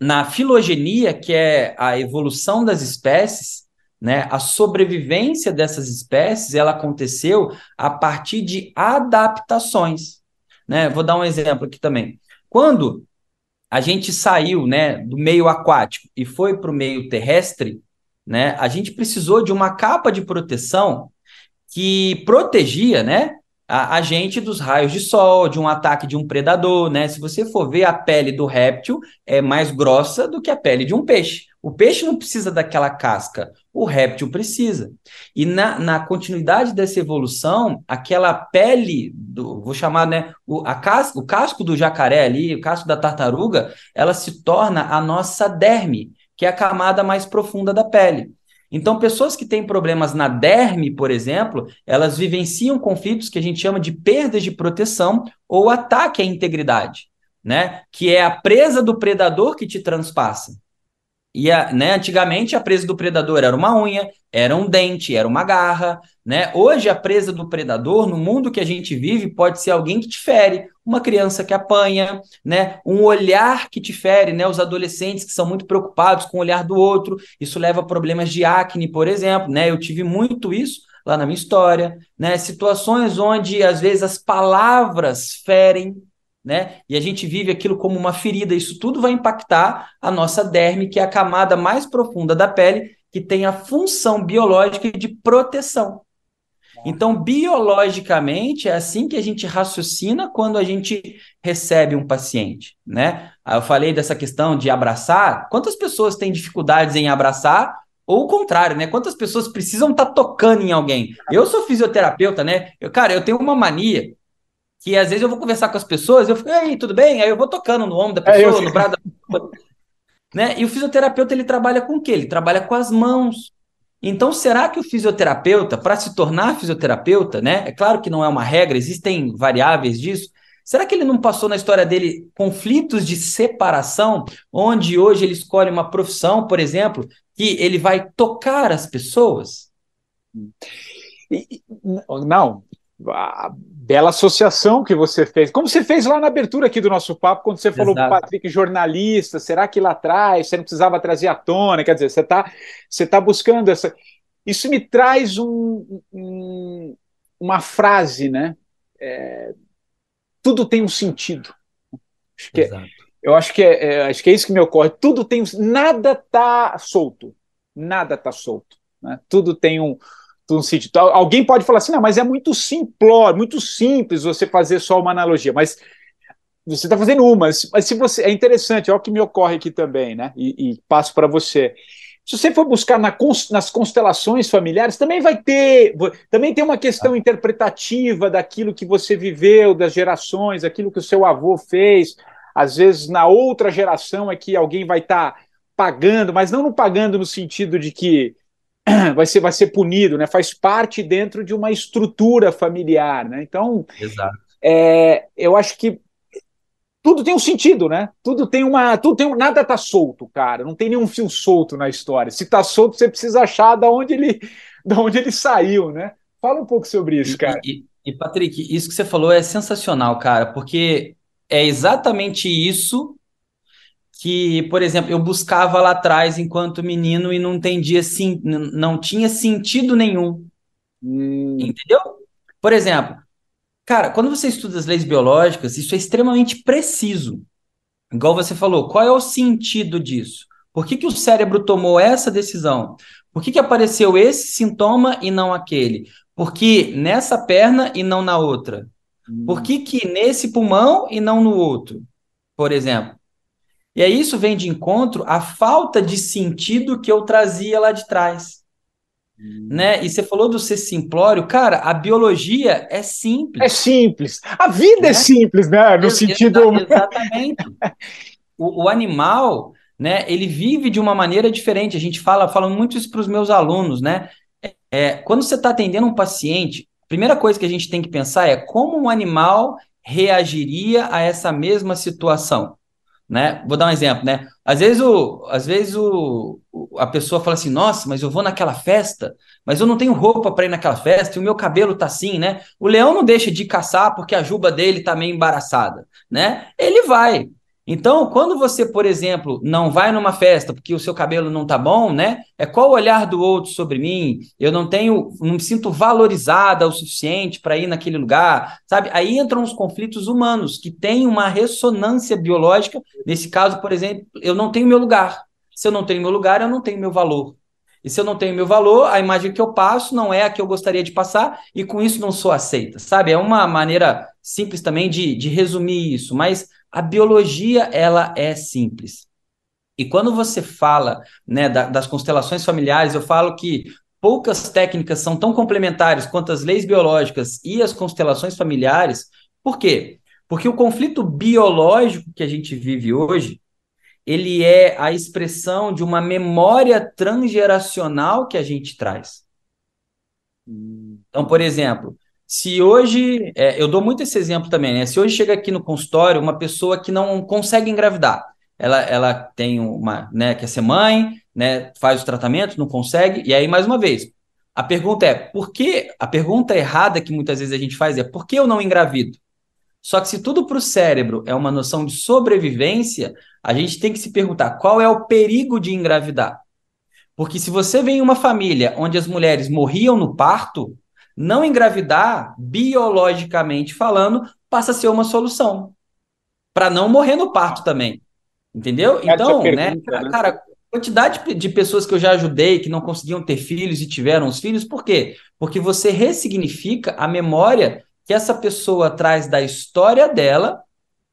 na filogenia, que é a evolução das espécies, né, a sobrevivência dessas espécies ela aconteceu a partir de adaptações. Né? Vou dar um exemplo aqui também. Quando a gente saiu né, do meio aquático e foi para o meio terrestre, né, a gente precisou de uma capa de proteção que protegia né, a, a gente dos raios de sol, de um ataque de um predador, né? Se você for ver a pele do réptil é mais grossa do que a pele de um peixe. O peixe não precisa daquela casca, o réptil precisa. E na, na continuidade dessa evolução, aquela pele, do, vou chamar, né, o, a casca, o casco do jacaré ali, o casco da tartaruga, ela se torna a nossa derme, que é a camada mais profunda da pele. Então, pessoas que têm problemas na derme, por exemplo, elas vivenciam conflitos que a gente chama de perdas de proteção ou ataque à integridade, né? Que é a presa do predador que te transpassa. E a, né, antigamente a presa do predador era uma unha, era um dente, era uma garra, né? Hoje a presa do predador no mundo que a gente vive pode ser alguém que te fere, uma criança que apanha, né? Um olhar que te fere, né? Os adolescentes que são muito preocupados com o olhar do outro, isso leva a problemas de acne, por exemplo, né? Eu tive muito isso lá na minha história, né? Situações onde às vezes as palavras ferem, né? E a gente vive aquilo como uma ferida. Isso tudo vai impactar a nossa derme, que é a camada mais profunda da pele, que tem a função biológica de proteção. Então, biologicamente, é assim que a gente raciocina quando a gente recebe um paciente, né? Eu falei dessa questão de abraçar. Quantas pessoas têm dificuldades em abraçar? Ou o contrário, né? Quantas pessoas precisam estar tá tocando em alguém? Eu sou fisioterapeuta, né? Eu, cara, eu tenho uma mania que às vezes eu vou conversar com as pessoas, eu fico, ei, tudo bem? Aí eu vou tocando no ombro da é, pessoa, é, no braço da pessoa. Né? E o fisioterapeuta ele trabalha com o quê? Ele trabalha com as mãos. Então, será que o fisioterapeuta, para se tornar fisioterapeuta, né? É claro que não é uma regra, existem variáveis disso. Será que ele não passou na história dele conflitos de separação, onde hoje ele escolhe uma profissão, por exemplo, que ele vai tocar as pessoas? Não, bela associação que você fez. Como você fez lá na abertura aqui do nosso papo, quando você falou para o Patrick, jornalista, será que lá atrás você não precisava trazer à tona? Quer dizer, você está você tá buscando essa. Isso me traz um, um, uma frase, né? É, tudo tem um sentido. Acho que é, eu acho que é, é, acho que é isso que me ocorre. Tudo tem um, nada está solto, nada está solto. Né? Tudo tem um, um alguém pode falar assim, não, mas é muito simplório, muito simples você fazer só uma analogia, mas você está fazendo uma, mas se você é interessante, é o que me ocorre aqui também, né? E, e passo para você. Se você for buscar na, nas constelações familiares, também vai ter, também tem uma questão interpretativa daquilo que você viveu, das gerações, aquilo que o seu avô fez. Às vezes, na outra geração é que alguém vai estar tá pagando, mas não no pagando no sentido de que [CLEARS THROAT] vai ser, vai ser punido, né? Faz parte dentro de uma estrutura familiar, né? Então, é, eu acho que tudo tem um sentido, né? Tudo tem uma, tudo tem um, nada tá solto, cara. Não tem nenhum fio solto na história. Se tá solto, você precisa achar da onde ele, [LAUGHS] da onde ele saiu, né? Fala um pouco sobre isso, cara. E, e, e Patrick, isso que você falou é sensacional, cara, porque é exatamente isso que, por exemplo, eu buscava lá atrás enquanto menino e não entendia sim, não tinha sentido nenhum. Hum. Entendeu? Por exemplo, cara, quando você estuda as leis biológicas, isso é extremamente preciso. Igual você falou, qual é o sentido disso? Por que, que o cérebro tomou essa decisão? Por que, que apareceu esse sintoma e não aquele? Por que nessa perna e não na outra? Por que, que nesse pulmão e não no outro? Por exemplo. E aí isso vem de encontro à falta de sentido que eu trazia lá de trás. Hum. Né? E você falou do ser simplório, cara, a biologia é simples. É simples. A vida é né? é simples, né? No sentido. [LAUGHS] Exatamente. o, o, animal, né, ele vive de uma maneira diferente. A gente fala, fala muito isso para os meus alunos, né? É, quando você está atendendo um paciente, a primeira coisa que a gente tem que pensar é como um animal reagiria a essa mesma situação né? Vou dar um exemplo, né? Às vezes, o, às vezes o, a pessoa fala assim: Nossa, mas eu vou naquela festa, mas eu não tenho roupa para ir naquela festa e o meu cabelo tá assim, né? O leão não deixa de caçar porque a juba dele tá meio embaraçada, né? Ele vai. Então, quando você, por exemplo, não vai numa festa porque o seu cabelo não tá bom, né? É qual o olhar do outro sobre mim? Eu não tenho, não me sinto valorizada o suficiente para ir naquele lugar, sabe? Aí entram os conflitos humanos que têm uma ressonância biológica. Nesse caso, por exemplo, eu não tenho meu lugar. Se eu não tenho meu lugar, eu não tenho meu valor. E se eu não tenho meu valor, a imagem que eu passo não é a que eu gostaria de passar, e com isso não sou aceita, sabe? É uma maneira simples também de, de resumir isso, mas a biologia, ela é simples. E quando você fala né, da, das constelações familiares, eu falo que poucas técnicas são tão complementares quanto as leis biológicas e as constelações familiares. Por quê? Porque o conflito biológico que a gente vive hoje, ele é a expressão de uma memória transgeracional que a gente traz. Então, por exemplo, se hoje, é, eu dou muito esse exemplo também, né? Se hoje chega aqui no consultório uma pessoa que não consegue engravidar, ela, ela tem uma, né, quer ser mãe, né, faz o tratamento, não consegue, e aí, mais uma vez, a pergunta é, por que, a pergunta errada que muitas vezes a gente faz é, por que eu não engravido? Só que se tudo para o cérebro é uma noção de sobrevivência, a gente tem que se perguntar qual é o perigo de engravidar. Porque se você vem em uma família onde as mulheres morriam no parto, não engravidar, biologicamente falando, passa a ser uma solução. Para não morrer no parto também. Entendeu? Então, né, né, cara, quantidade de pessoas que eu já ajudei que não conseguiam ter filhos e tiveram os filhos, por quê? Porque você ressignifica a memória que essa pessoa traz da história dela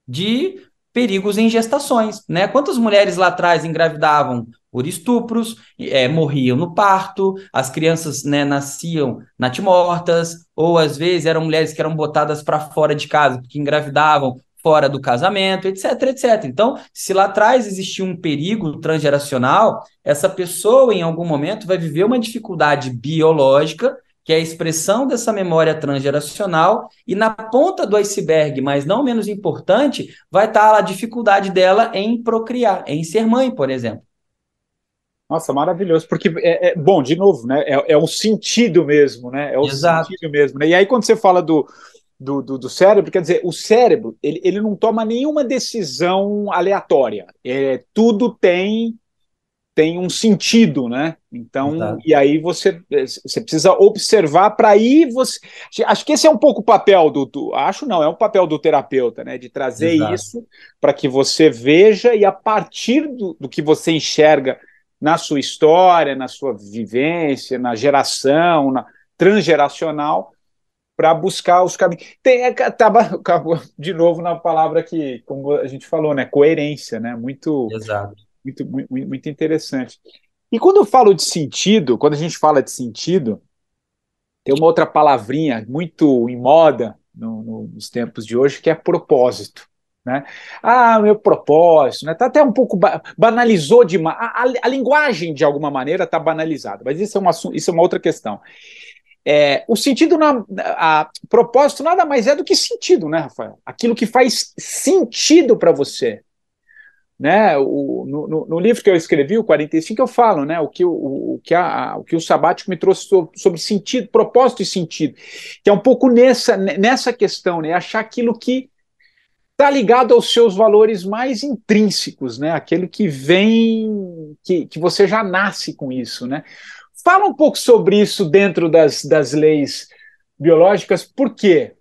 de perigos em gestações, né? Quantas mulheres lá atrás engravidavam por estupros, é, morriam no parto, as crianças né, nasciam natimortas, ou às vezes eram mulheres que eram botadas para fora de casa, porque engravidavam fora do casamento, etc, etc. Então, se lá atrás existia um perigo transgeracional, essa pessoa em algum momento vai viver uma dificuldade biológica que é a expressão dessa memória transgeracional, e na ponta do iceberg, mas não menos importante, vai estar a dificuldade dela em procriar, em ser mãe, por exemplo. Nossa, maravilhoso, porque é, é bom, de novo, né? É, é um sentido mesmo, né? É o Exato. sentido mesmo. Né? E aí, quando você fala do, do, do, do, cérebro, quer dizer, o cérebro ele, ele não toma nenhuma decisão aleatória. É, tudo tem tem um sentido, né? Então, Exato. e aí você, você precisa observar para aí você. Acho que esse é um pouco o papel do, do, Acho não, é um papel do terapeuta, né? De trazer Exato. isso para que você veja e a partir do, do que você enxerga na sua história, na sua vivência, na geração, na transgeracional, para buscar os caminhos. Tem, é, [LAUGHS] acaba, de novo na palavra que, como a gente falou, né, coerência, né, muito, Exato. muito, muito, muito interessante. E quando eu falo de sentido, quando a gente fala de sentido, tem uma outra palavrinha muito em moda no, no, nos tempos de hoje que é propósito. Né? Ah, meu propósito, né? Tá até um pouco ba banalizou demais. A, a, a, linguagem, de alguma maneira, está banalizada, mas isso é, uma, isso é uma outra questão. É, o sentido, na, a, propósito, nada mais é do que sentido, né, Rafael? Aquilo que faz sentido para você. Né? O, no, no, livro que eu escrevi, o 45, eu falo né? o, que, o, o, que a, o que o sabático me trouxe sobre, sentido, propósito e sentido, que é um pouco nessa, nessa questão, né? achar aquilo que está ligado aos seus valores mais intrínsecos, né? Aquele que vem, que, que você já nasce com isso, né? Fala um pouco sobre isso dentro das, das leis biológicas, por quê?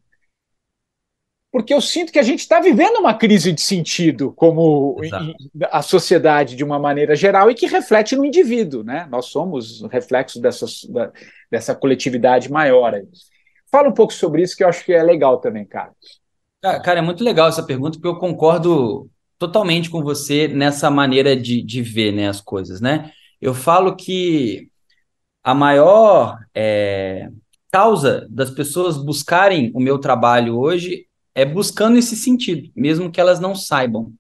Porque eu sinto que a gente está vivendo uma crise de sentido, como a sociedade de uma maneira geral, e que reflete no indivíduo, né? Nós somos reflexo dessa, dessa coletividade maior. Aí. Fala um pouco sobre isso, que eu acho que é legal também, cara. Cara, é muito legal essa pergunta, porque eu concordo totalmente com você nessa maneira de, de ver né, as coisas, né? Eu falo que a maior é, causa das pessoas buscarem o meu trabalho hoje é buscando esse sentido, mesmo que elas não saibam.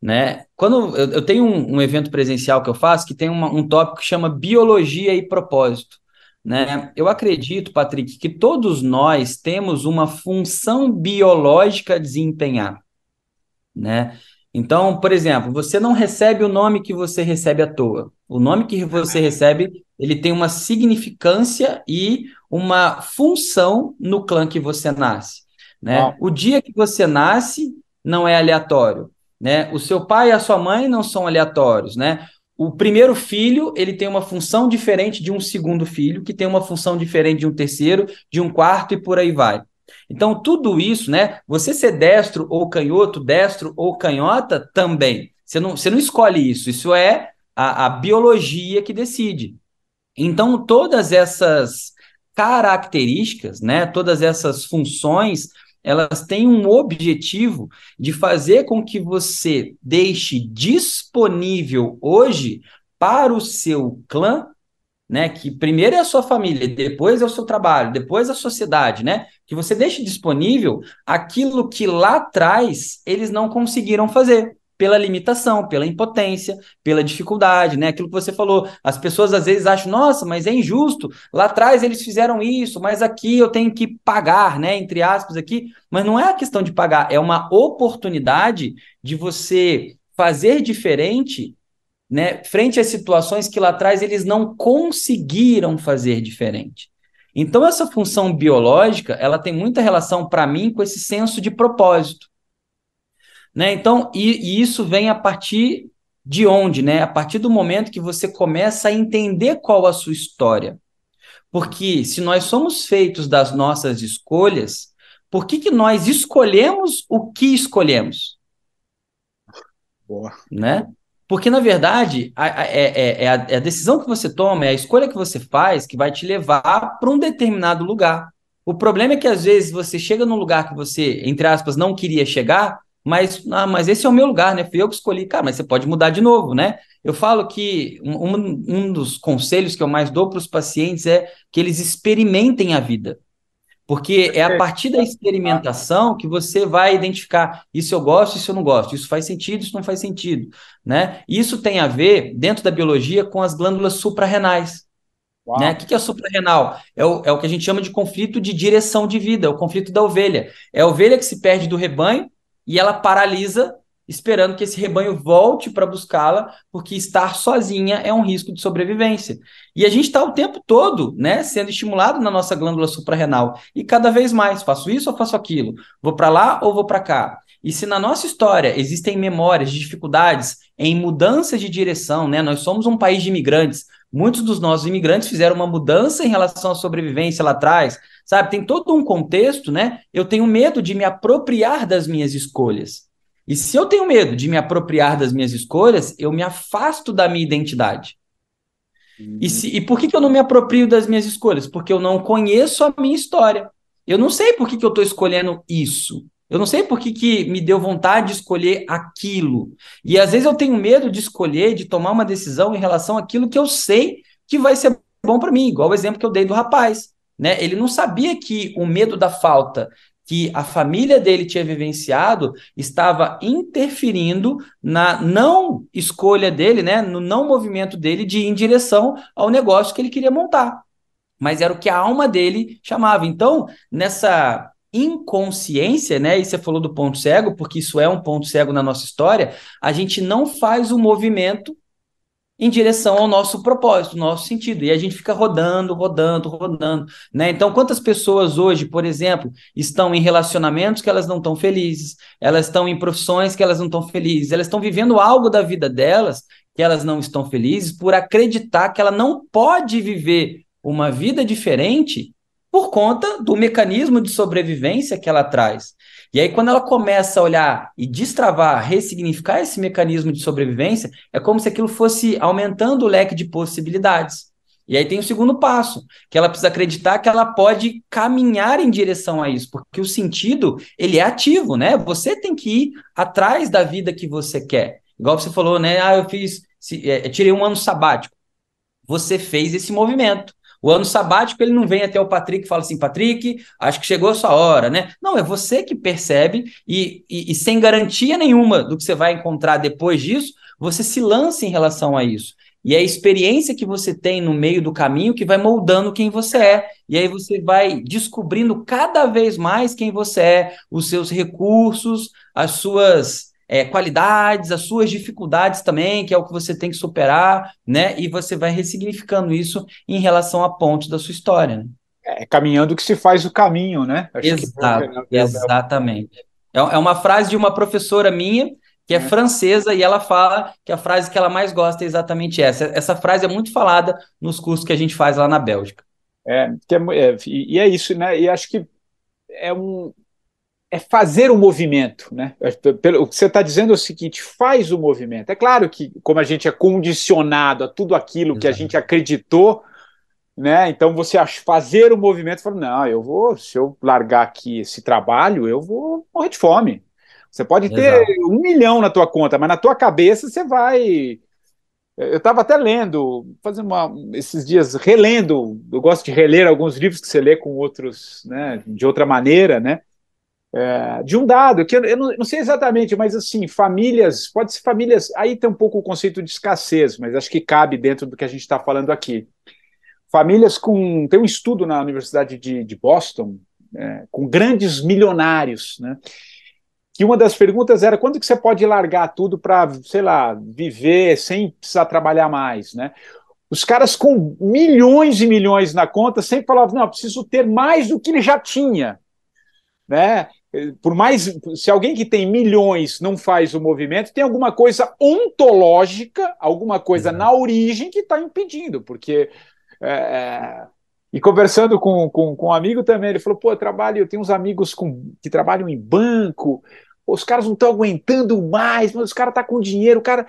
Né? Quando eu, eu tenho um, um, evento presencial que eu faço que tem uma, um tópico que chama biologia e propósito. Né? Eu acredito, Patrick, que todos nós temos uma função biológica a desempenhar. Né? Então, por exemplo, você não recebe o nome que você recebe à toa. O nome que você recebe, ele tem uma significância e uma função no clã que você nasce. Né? O dia que você nasce não é aleatório. Né? O seu pai e a sua mãe não são aleatórios. Né? O primeiro filho ele tem uma função diferente de um segundo filho, que tem uma função diferente de um terceiro, de um quarto e por aí vai. Então, tudo isso, né? Você ser destro ou canhoto, destro ou canhota também. Você não, você não escolhe isso, isso é a, a biologia que decide. Então, todas essas características, né? Todas essas funções elas têm um objetivo de fazer com que você deixe disponível hoje para o seu clã, né, que primeiro é a sua família, depois é o seu trabalho, depois a sociedade, né, que você deixe disponível aquilo que lá atrás eles não conseguiram fazer pela limitação, pela impotência, pela dificuldade, né? Aquilo que você falou, as pessoas às vezes acham, nossa, mas é injusto. Lá atrás eles fizeram isso, mas aqui eu tenho que pagar, né? Entre aspas aqui, mas não é a questão de pagar, é uma oportunidade de você fazer diferente, né? Frente às situações que lá atrás eles não conseguiram fazer diferente. Então essa função biológica, ela tem muita relação para mim com esse senso de propósito. Né? Então, e, e isso vem a partir de onde? Né? A partir do momento que você começa a entender qual a sua história. Porque se nós somos feitos das nossas escolhas, por que, que nós escolhemos o que escolhemos? Boa. Né? Porque, na verdade, a, a, é, é, é, a, é a decisão que você toma, é a escolha que você faz que vai te levar para um determinado lugar. O problema é que, às vezes, você chega num lugar que você, entre aspas, não queria chegar, mas, ah, mas esse é o meu lugar, né? Fui eu que escolhi. Cara, mas você pode mudar de novo, né? Eu falo que um, um dos conselhos que eu mais dou para os pacientes é que eles experimentem a vida. Porque é a partir da experimentação que você vai identificar isso eu gosto, isso eu não gosto, isso faz sentido, isso não faz sentido, né? Isso tem a ver, dentro da biologia, com as glândulas suprarrenais. Né? O que é suprarrenal? É o, é o que a gente chama de conflito de direção de vida, é o conflito da ovelha. É a ovelha que se perde do rebanho e ela paralisa, esperando que esse rebanho volte para buscá-la, porque estar sozinha é um risco de sobrevivência. E a gente está o tempo todo, né, sendo estimulado na nossa glândula suprarrenal. E cada vez mais, faço isso ou faço aquilo? Vou para lá ou vou para cá? E se na nossa história existem memórias de dificuldades em mudança de direção, né? Nós somos um país de imigrantes. Muitos dos nossos imigrantes fizeram uma mudança em relação à sobrevivência lá atrás, sabe? Tem todo um contexto, né? Eu tenho medo de me apropriar das minhas escolhas. E se eu tenho medo de me apropriar das minhas escolhas, eu me afasto da minha identidade. Uhum. E, se, e por que, que eu não me aproprio das minhas escolhas? Porque eu não conheço a minha história. Eu não sei por que, que eu estou escolhendo isso. Eu não sei por que, que me deu vontade de escolher aquilo. E às vezes eu tenho medo de escolher, de tomar uma decisão em relação àquilo que eu sei que vai ser bom para mim, igual o exemplo que eu dei do rapaz. Né? Ele não sabia que o medo da falta que a família dele tinha vivenciado estava interferindo na não escolha dele, né, no não movimento dele de ir em direção ao negócio que ele queria montar. Mas era o que a alma dele chamava. Então, nessa inconsciência, né, e você falou do ponto cego, porque isso é um ponto cego na nossa história, a gente não faz o movimento em direção ao nosso propósito, nosso sentido. E a gente fica rodando, rodando, rodando, né? Então, quantas pessoas hoje, por exemplo, estão em relacionamentos que elas não estão felizes, elas estão em profissões que elas não estão felizes, elas estão vivendo algo da vida delas que elas não estão felizes por acreditar que ela não pode viver uma vida diferente por conta do mecanismo de sobrevivência que ela traz. E aí, quando ela começa a olhar e destravar, ressignificar esse mecanismo de sobrevivência, é como se aquilo fosse aumentando o leque de possibilidades. E aí tem o segundo passo, que ela precisa acreditar que ela pode caminhar em direção a isso, porque o sentido, ele é ativo, né? Você tem que ir atrás da vida que você quer. Igual você falou, né? Ah, eu fiz, é, tirei um ano sabático. Você fez esse movimento. O ano sabático, ele não vem até o Patrick e fala assim, Patrick, acho que chegou a sua hora, né? Não, é você que percebe e, e, e sem garantia nenhuma do que você vai encontrar depois disso, você se lança em relação a isso. E é a experiência que você tem no meio do caminho que vai moldando quem você é. E aí você vai descobrindo cada vez mais quem você é, os seus recursos, as suas é, qualidades, as suas dificuldades também, que é o que você tem que superar, né? E você vai ressignificando isso em relação a pontos da sua história. Né? É caminhando que se faz o caminho, né? Acho Exato, que... exatamente. É, é uma frase de uma professora minha que é, é francesa, e ela fala que a frase que ela mais gosta é exatamente essa. Essa frase é muito falada nos cursos que a gente faz lá na Bélgica. É, é, é e é isso, né? E acho que é um é fazer o movimento, né? Pelo, o que você está dizendo é o seguinte: faz o movimento. É claro que, como a gente é condicionado a tudo aquilo Exato. que a gente acreditou, né? Então você fazer o movimento, fala, não, eu vou, se eu largar aqui esse trabalho, eu vou morrer de fome. Você pode ter Exato. um milhão na tua conta, mas na tua cabeça você vai. Eu estava até lendo, fazendo uma, esses dias, relendo. Eu gosto de reler alguns livros que você lê com outros, né, de outra maneira, né? É, de um dado, que eu, eu não, não, sei exatamente, mas assim, famílias, pode ser famílias, aí tem um pouco o conceito de escassez, mas acho que cabe dentro do que a gente está falando aqui. Famílias com. Tem um estudo na Universidade de, de Boston, é, com grandes milionários, né? que uma das perguntas era quando que você pode largar tudo para, sei lá, viver sem precisar trabalhar mais, né? Os caras com milhões e milhões na conta sempre falavam, não, preciso ter mais do que ele já tinha, né? Por mais, se alguém que tem milhões não faz o movimento, tem alguma coisa ontológica, alguma coisa uhum. na origem que está impedindo, porque é, é, e conversando com, com, com, um amigo também, ele falou: pô, eu trabalho, eu tenho uns amigos com, que trabalham em banco, os caras não estão aguentando mais, mas os caras estão tá com dinheiro, o cara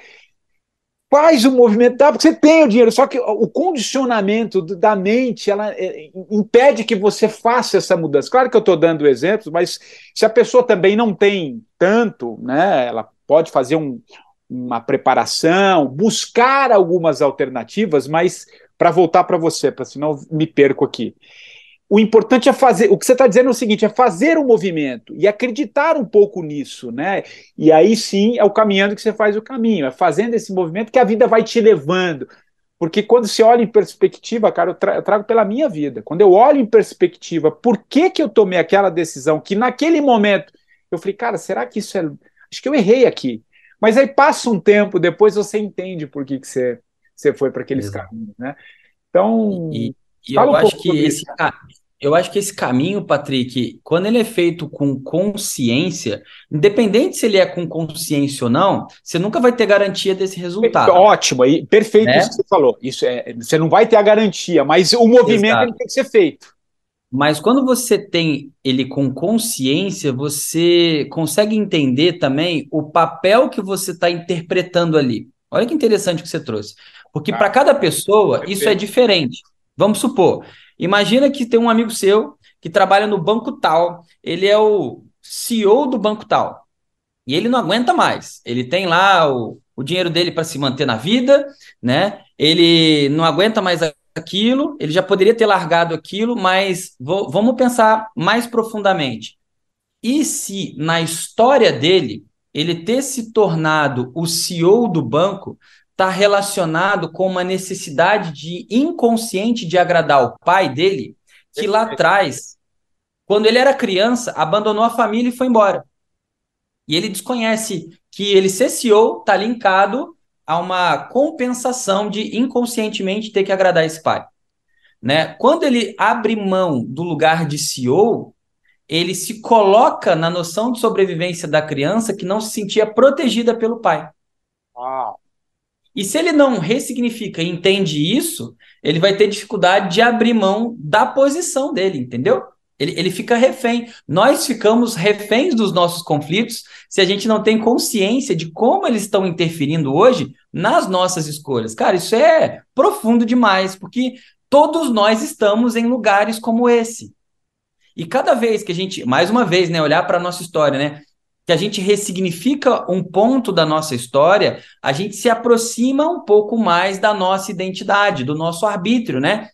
faz o movimento, tá, porque você tem o dinheiro, só que o condicionamento da mente ela é, impede que você faça essa mudança. Claro que eu estou dando exemplos, mas se a pessoa também não tem tanto, né, ela pode fazer um, uma preparação, buscar algumas alternativas, mas para voltar para você, para senão me perco aqui o importante é fazer. O que você está dizendo é o seguinte: é fazer o movimento e acreditar um pouco nisso, né? E aí sim é o caminhando que você faz o caminho, é fazendo esse movimento que a vida vai te levando. Porque quando você olha em perspectiva, cara, eu, tra eu trago pela minha vida. Quando eu olho em perspectiva, por que, que eu tomei aquela decisão que naquele momento eu falei, cara, será que isso é. Acho que eu errei aqui. Mas aí passa um tempo, depois você entende por que, que você, você foi para aqueles Exato. caminhos, né? Então. E, e eu um acho que esse, eu acho que esse caminho, Patrick, quando ele é feito com consciência, independente se ele é com consciência ou não, você nunca vai ter garantia desse resultado. Ótimo, aí perfeito né? isso que você falou. Isso é, você não vai ter a garantia, mas o movimento tem que ser feito. Mas quando você tem ele com consciência, você consegue entender também o papel que você está interpretando ali. Olha que interessante que você trouxe. Porque ah, para cada pessoa, perfeito. isso é diferente. Vamos supor, imagina que tem um amigo seu que trabalha no banco tal, ele é o CEO do banco tal, e ele não aguenta mais. Ele tem lá o, o dinheiro dele para se manter na vida, né? Ele não aguenta mais aquilo, ele já poderia ter largado aquilo, mas vamos pensar mais profundamente. E se na história dele ele ter se tornado o CEO do banco está relacionado com uma necessidade de inconsciente de agradar o pai dele, que lá atrás, quando ele era criança, abandonou a família e foi embora. E ele desconhece que ele ser CEO está linkado a uma compensação de inconscientemente ter que agradar esse pai. Né? Quando ele abre mão do lugar de CEO, ele se coloca na noção de sobrevivência da criança que não se sentia protegida pelo pai. Uau. E se ele não ressignifica e entende isso, ele vai ter dificuldade de abrir mão da posição dele, entendeu? Ele, ele fica refém. Nós ficamos reféns dos nossos conflitos se a gente não tem consciência de como eles estão interferindo hoje nas nossas escolhas. Cara, isso é profundo demais, porque todos nós estamos em lugares como esse. E cada vez que a gente, mais uma vez, né, olhar para a nossa história, né, que a gente ressignifica um ponto da nossa história, a gente se aproxima um pouco mais da nossa identidade, do nosso arbítrio, né?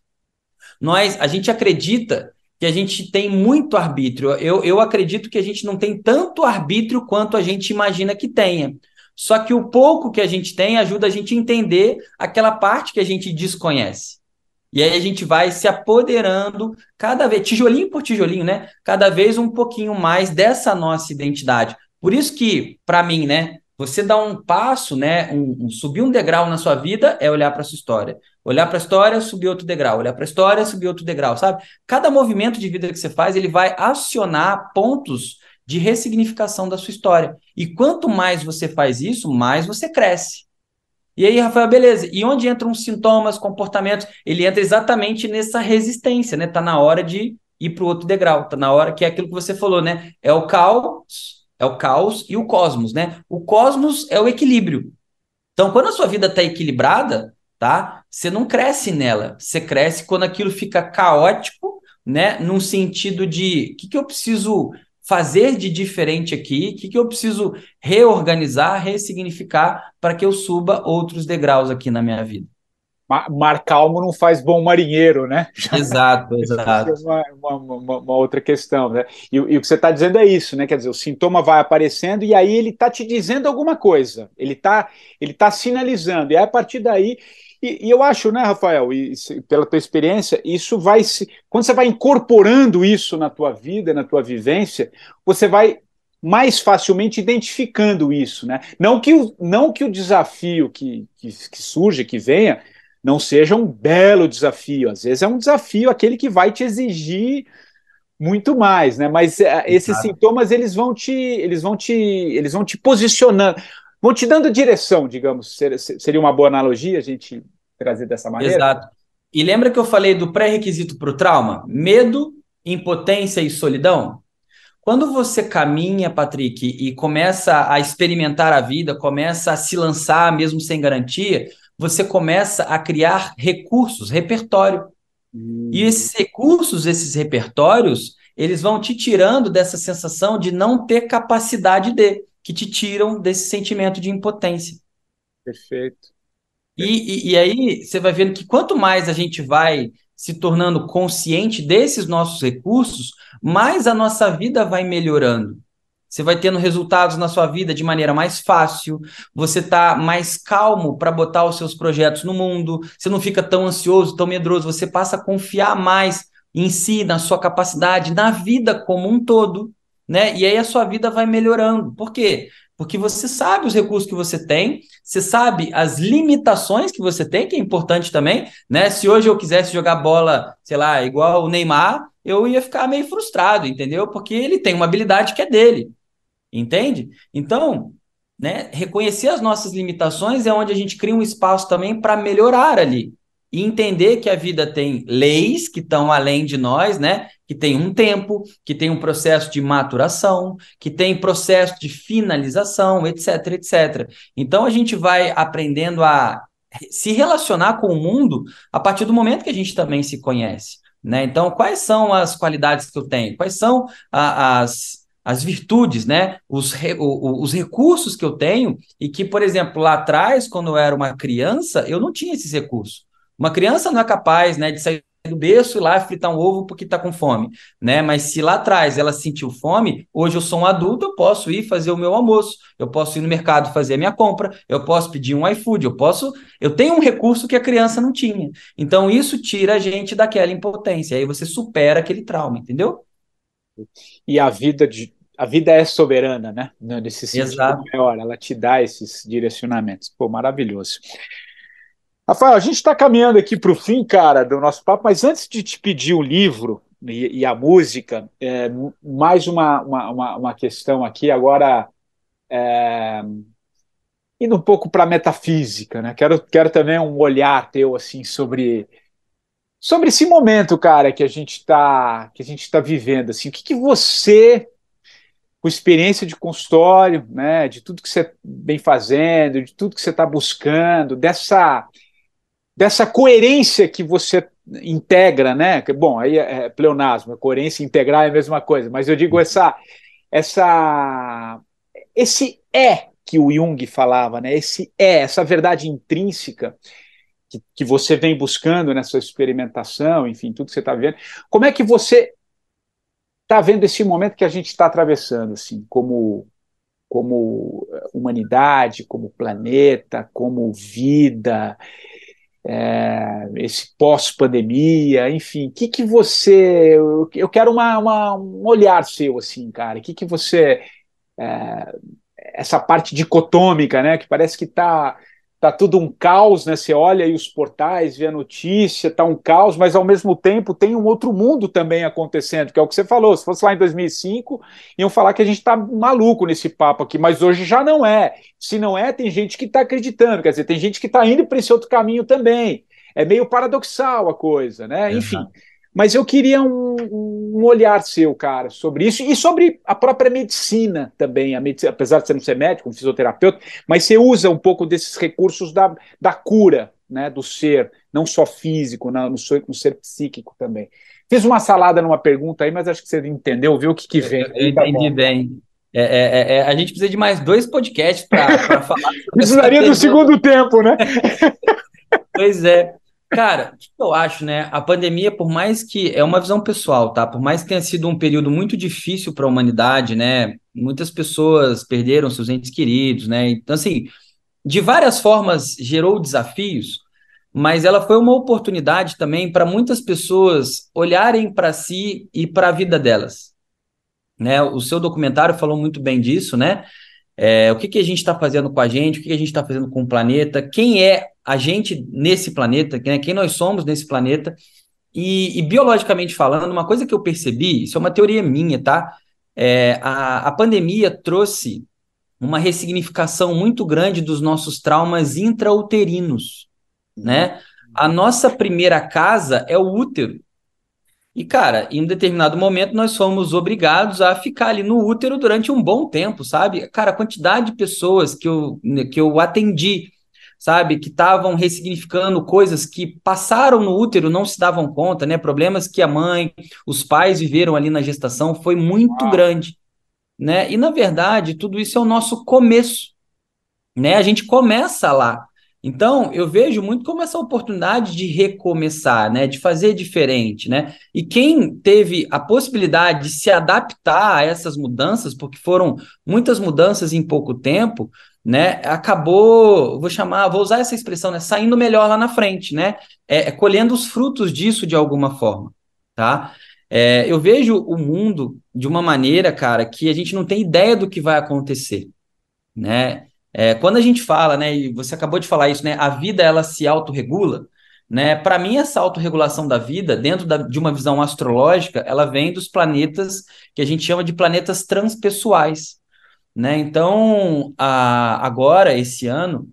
Nós, a gente acredita que a gente tem muito arbítrio. Eu, eu acredito que a gente não tem tanto arbítrio quanto a gente imagina que tenha. Só que o pouco que a gente tem ajuda a gente a entender aquela parte que a gente desconhece. E aí a gente vai se apoderando cada vez, tijolinho por tijolinho, né? Cada vez um pouquinho mais dessa nossa identidade. Por isso que, para mim, né? Você dar um passo, né? Um, um, subir um degrau na sua vida é olhar para sua história. Olhar para a história, subir outro degrau. Olhar para a história, subir outro degrau, sabe? Cada movimento de vida que você faz, ele vai acionar pontos de ressignificação da sua história. E quanto mais você faz isso, mais você cresce. E aí, Rafael, beleza. E onde entram os sintomas, comportamentos? Ele entra exatamente nessa resistência, né? Tá na hora de ir para o outro degrau. Tá na hora que é aquilo que você falou, né? É o caos, é o caos e o cosmos, né? O cosmos é o equilíbrio. Então, quando a sua vida está equilibrada, tá? Você não cresce nela. Você cresce quando aquilo fica caótico, né? Num sentido de o que, que eu preciso fazer de diferente aqui? O que, que eu preciso reorganizar, ressignificar para que eu suba outros degraus aqui na minha vida? Mar calmo não faz bom marinheiro, né? Exato, [LAUGHS] exato. É uma, uma, uma, uma, outra questão, né? E, e o que você está dizendo é isso, né? Quer dizer, o sintoma vai aparecendo e aí ele está te dizendo alguma coisa, ele está ele tá sinalizando, e aí, a partir daí e, e, eu acho, né, Rafael, e, pela tua experiência, isso vai se. Quando você vai incorporando isso na tua vida, na tua vivência, você vai mais facilmente identificando isso, né? Não que o, não que o desafio que, que, que surge, que venha, não seja um belo desafio. Às vezes é um desafio aquele que vai te exigir muito mais, né? Mas é, esses sintomas eles vão te, eles vão te, eles vão te posicionando, vão te dando direção, digamos. Seria uma boa analogia a gente trazer dessa maneira? Exato. E lembra que eu falei do pré-requisito para o trauma? Medo, impotência e solidão? Quando você caminha, Patrick, e começa a experimentar a vida, começa a se lançar mesmo sem garantia, você começa a criar recursos, repertório. Hum. E esses recursos, esses repertórios, eles vão te tirando dessa sensação de não ter capacidade de que te tiram desse sentimento de impotência. Perfeito. E, e, e, aí você vai vendo que quanto mais a gente vai se tornando consciente desses nossos recursos, mais a nossa vida vai melhorando. Você vai tendo resultados na sua vida de maneira mais fácil, você está mais calmo para botar os seus projetos no mundo, você não fica tão ansioso, tão medroso, você passa a confiar mais em si, na sua capacidade, na vida como um todo né? E aí a sua vida vai melhorando. Por quê? Porque você sabe os recursos que você tem, você sabe as limitações que você tem, que é importante também, né? Se hoje eu quisesse jogar bola, sei lá, igual o Neymar, eu ia ficar meio frustrado, entendeu? Porque ele tem uma habilidade que é dele, entende? Então, né, reconhecer as nossas limitações é onde a gente cria um espaço também para melhorar ali e entender que a vida tem leis que estão além de nós, né? Que tem um tempo, que tem um processo de maturação, que tem processo de finalização, etc, etc. Então a gente vai aprendendo a se relacionar com o mundo a partir do momento que a gente também se conhece, né? Então, quais são as qualidades que eu tenho? Quais são a, as as virtudes, né? Os, re, o, os recursos que eu tenho e que, por exemplo, lá atrás, quando eu era uma criança, eu não tinha esses recursos. Uma criança não é capaz né, de sair do berço e lá fritar um ovo porque está com fome, né? Mas se lá atrás ela sentiu fome, hoje eu sou um adulto, eu posso ir fazer o meu almoço, eu posso ir no mercado fazer a minha compra, eu posso pedir um iFood, eu posso, eu tenho um recurso que a criança não tinha. Então isso tira a gente daquela impotência, aí você supera aquele trauma, entendeu? E a vida de a vida é soberana, né? Nesse sentido Exato. maior, ela te dá esses direcionamentos. Pô, maravilhoso. Rafael, a gente está caminhando aqui para o fim, cara, do nosso papo, mas antes de te pedir o livro e, e a música, é, mais uma, uma, uma, questão aqui, agora é, indo um pouco para a metafísica, né? Quero, quero também um olhar teu assim sobre, sobre esse momento, cara, que a gente está que a gente está vivendo, assim, o que, que você, com experiência de consultório, né, de tudo que você vem fazendo, de tudo que você está buscando, dessa dessa coerência que você integra, né? Bom, aí é, é pleonasmo, coerência integrar é a mesma coisa, mas eu digo essa essa esse é que o Jung falava, né? Esse é, essa verdade intrínseca que, que você vem buscando nessa experimentação, enfim, tudo que você está vendo. Como é que você está vendo esse momento que a gente está atravessando, assim, como como humanidade, como planeta, como vida, é, esse pós-pandemia, enfim, o que, que você. Eu quero uma, uma, um olhar seu, assim, cara. O que, que você. É, essa parte dicotômica, né? Que parece que está tá tudo um caos, né? Você olha aí os portais, vê a notícia, tá um caos, mas ao mesmo tempo tem um outro mundo também acontecendo, que é o que você falou. Se fosse lá em 2005, iam falar que a gente tá maluco nesse papo aqui, mas hoje já não é. Se não é, tem gente que está acreditando, quer dizer, tem gente que está indo para esse outro caminho também. É meio paradoxal a coisa, né? Enfim. Mas eu queria um, um, olhar seu, cara, sobre isso e sobre a própria medicina também. A medicina, apesar de você não ser médico, um fisioterapeuta, mas você usa um pouco desses recursos da, da cura, né, do ser, não só físico, no, no, no ser psíquico também. Fiz uma salada numa pergunta aí, mas acho que você entendeu, viu o que, que vem. Eu, eu tá entendi bem. É, é, é, é, a gente precisa de mais dois podcasts para falar. Precisaria do segundo tempo, né? [LAUGHS] pois é. Cara, o que eu acho, né? A pandemia, por mais que é uma visão pessoal, tá? Por mais que tenha sido um período muito difícil para a humanidade, né? Muitas pessoas perderam seus entes queridos, né? Então, assim, de várias formas gerou desafios, mas ela foi uma oportunidade também para muitas pessoas olharem para si e para a vida delas. Né? O seu documentário falou muito bem disso, né? É, o que, que a gente está fazendo com a gente, o que, que a gente está fazendo com o planeta, quem é a gente nesse planeta, né, quem nós somos nesse planeta. E, e, biologicamente falando, uma coisa que eu percebi, isso é uma teoria minha, tá? É, a, a pandemia trouxe uma ressignificação muito grande dos nossos traumas intrauterinos, né? A nossa primeira casa é o útero. E, cara, em um determinado momento nós fomos obrigados a ficar ali no útero durante um bom tempo, sabe? Cara, a quantidade de pessoas que eu, que eu atendi, sabe, que estavam ressignificando coisas que passaram no útero, não se davam conta, né? Problemas que a mãe, os pais viveram ali na gestação foi muito grande, né? E, na verdade, tudo isso é o nosso começo, né? A gente começa lá. Então, eu vejo muito como essa oportunidade de recomeçar, né, de fazer diferente, né? E quem teve a possibilidade de se adaptar a essas mudanças, porque foram muitas mudanças em pouco tempo, né, acabou, vou chamar, vou usar essa expressão, né, saindo melhor lá na frente, né? É, é colhendo os frutos disso de alguma forma, tá? É, eu vejo o mundo de uma maneira, cara, que a gente não tem ideia do que vai acontecer, né? É, quando a gente fala, né, e você acabou de falar isso, né, a vida ela se autorregula, né? Para mim essa autorregulação da vida, dentro da, de uma visão astrológica, ela vem dos planetas que a gente chama de planetas transpessoais, né? Então, a, agora esse ano,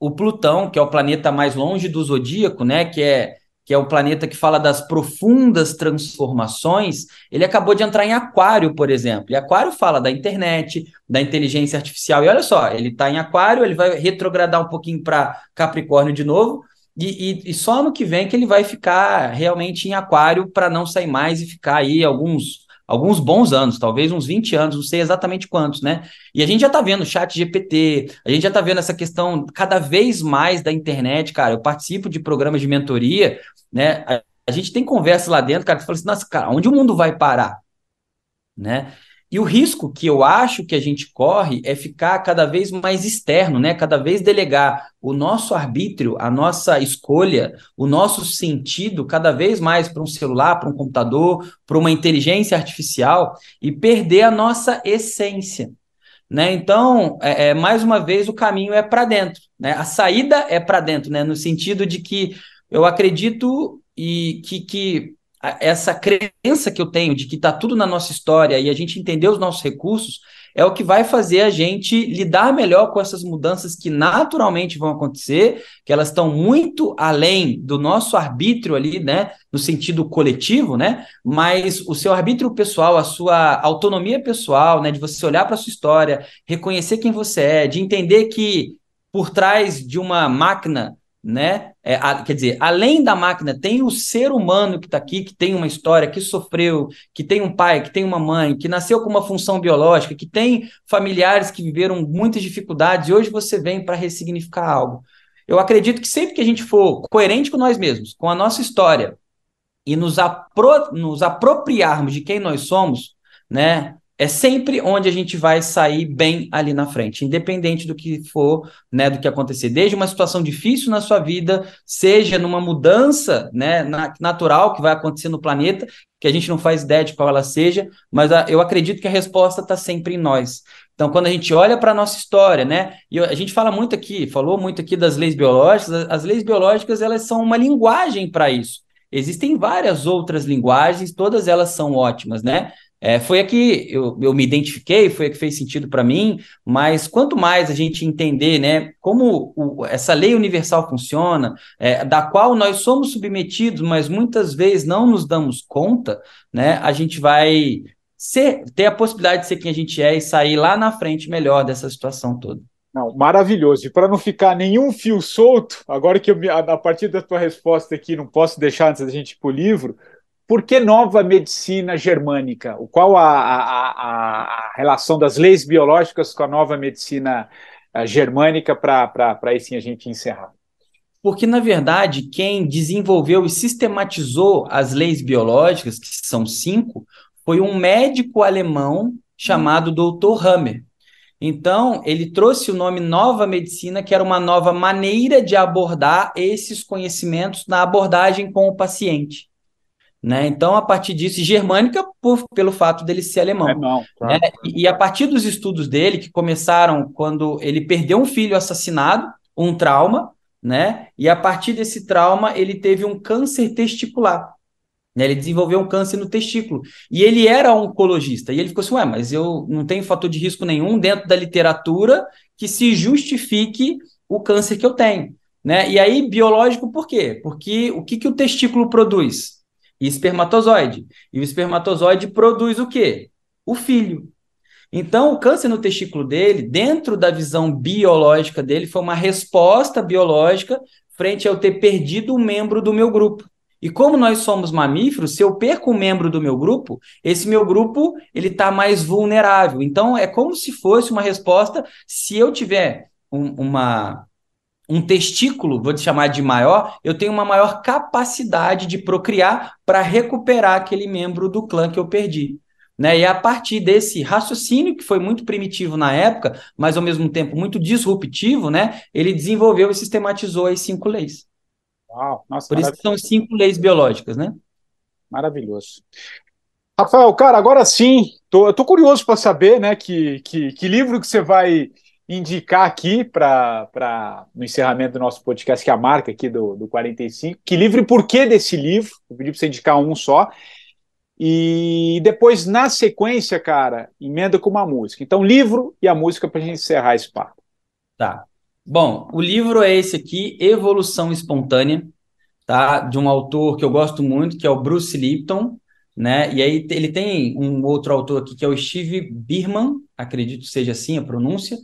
o Plutão, que é o planeta mais longe do zodíaco, né, que é que é o planeta que fala das profundas transformações, ele acabou de entrar em Aquário, por exemplo. E Aquário fala da internet, da inteligência artificial. E olha só, ele está em Aquário, ele vai retrogradar um pouquinho para Capricórnio de novo, e, e, e, só ano que vem que ele vai ficar realmente em Aquário para não sair mais e ficar aí alguns alguns bons anos, talvez uns 20 anos, não sei exatamente quantos, né? E a gente já tá vendo chat GPT, a gente já tá vendo essa questão cada vez mais da internet, cara. Eu participo de programas de mentoria, né? A, a gente tem conversa lá dentro, cara, que fala assim, nossa, cara, onde o mundo vai parar? Né? E o risco que eu acho que a gente corre é ficar cada vez mais externo, né? Cada vez delegar o nosso arbítrio, a nossa escolha, o nosso sentido cada vez mais para um celular, para um computador, para uma inteligência artificial e perder a nossa essência. Né? Então, é, é mais uma vez, o caminho é para dentro. Né? A saída é para dentro, né? no sentido de que eu acredito e que, que essa crença que eu tenho de que está tudo na nossa história e a gente entender os nossos recursos é o que vai fazer a gente lidar melhor com essas mudanças que naturalmente vão acontecer, que elas estão muito além do nosso arbítrio ali, né, no sentido coletivo, né, mas o seu arbítrio pessoal, a sua autonomia pessoal, né, de você olhar para a sua história, reconhecer quem você é, de entender que por trás de uma máquina né? É, a, quer dizer, além da máquina, tem o ser humano que está aqui, que tem uma história, que sofreu, que tem um pai, que tem uma mãe, que nasceu com uma função biológica, que tem familiares que viveram muitas dificuldades e hoje você vem para ressignificar algo. Eu acredito que sempre que a gente for coerente com nós mesmos, com a nossa história, e nos, apro nos apropriarmos de quem nós somos, né? É sempre onde a gente vai sair bem ali na frente, independente do que for, né, do que acontecer. Desde uma situação difícil na sua vida, seja numa mudança, né, natural que vai acontecer no planeta, que a gente não faz ideia de qual ela seja, mas eu acredito que a resposta está sempre em nós. Então, quando a gente olha para a nossa história, né, e a gente fala muito aqui, falou muito aqui das leis biológicas, as leis biológicas elas são uma linguagem para isso. Existem várias outras linguagens, todas elas são ótimas, né? É, foi aqui eu, eu me identifiquei, foi a que fez sentido para mim, mas quanto mais a gente entender né, como o, essa lei universal funciona, é, da qual nós somos submetidos, mas muitas vezes não nos damos conta, né, a gente vai ser, ter a possibilidade de ser quem a gente é e sair lá na frente melhor dessa situação toda. Não, maravilhoso. E para não ficar nenhum fio solto, agora que eu, a partir da tua resposta aqui, não posso deixar antes da gente ir para o livro, por que nova medicina germânica? Qual a, a, a, relação das leis biológicas com a nova medicina eh, germânica para aí sim a gente encerrar? Porque, na verdade, quem desenvolveu e sistematizou as leis biológicas, que são cinco, foi um médico alemão chamado Dr. Hammer. Então, ele trouxe o nome Nova Medicina, que era uma nova maneira de abordar esses conhecimentos na abordagem com o paciente. Né? Então, a partir disso, germânica por, pelo fato dele ser alemão. alemão claro. né? e, e, a partir dos estudos dele, que começaram quando ele perdeu um filho assassinado, um trauma, né? E a partir desse trauma, ele teve um câncer testicular. Né? Ele desenvolveu um câncer no testículo. E ele era oncologista. E ele ficou assim: ué, mas eu não tenho fator de risco nenhum dentro da literatura que se justifique o câncer que eu tenho. Né? E aí, biológico, por quê? Porque o que, que o testículo produz? E espermatozoide. E o espermatozoide produz o quê? O filho. Então, o câncer no testículo dele, dentro da visão biológica dele, foi uma resposta biológica frente ao ter perdido um membro do meu grupo. E como nós somos mamíferos, se eu perco um membro do meu grupo, esse meu grupo ele está mais vulnerável. Então, é como se fosse uma resposta se eu tiver um, uma um testículo, vou te chamar de maior, eu tenho uma maior capacidade de procriar para recuperar aquele membro do clã que eu perdi. Né? E a partir desse raciocínio, que foi muito primitivo na época, mas ao mesmo tempo muito disruptivo, né? ele desenvolveu e sistematizou as cinco leis. Uau, nossa, Por isso que são cinco leis biológicas, né? Maravilhoso. Rafael, cara, agora sim, tô, tô curioso para saber, né, que, que, que livro que você vai indicar aqui para no encerramento do nosso podcast, que é a marca aqui do, do 45. Que livro e porquê desse livro? Eu pedi para você indicar um só. E depois, na sequência, cara, emenda com uma música. Então, livro e a música para a gente encerrar esse papo. Tá. Bom, o livro é esse aqui, Evolução Espontânea, tá? De um autor que eu gosto muito, que é o Bruce Lipton, né? E aí ele tem um outro autor aqui que é o Steve Birman, acredito seja assim a pronúncia,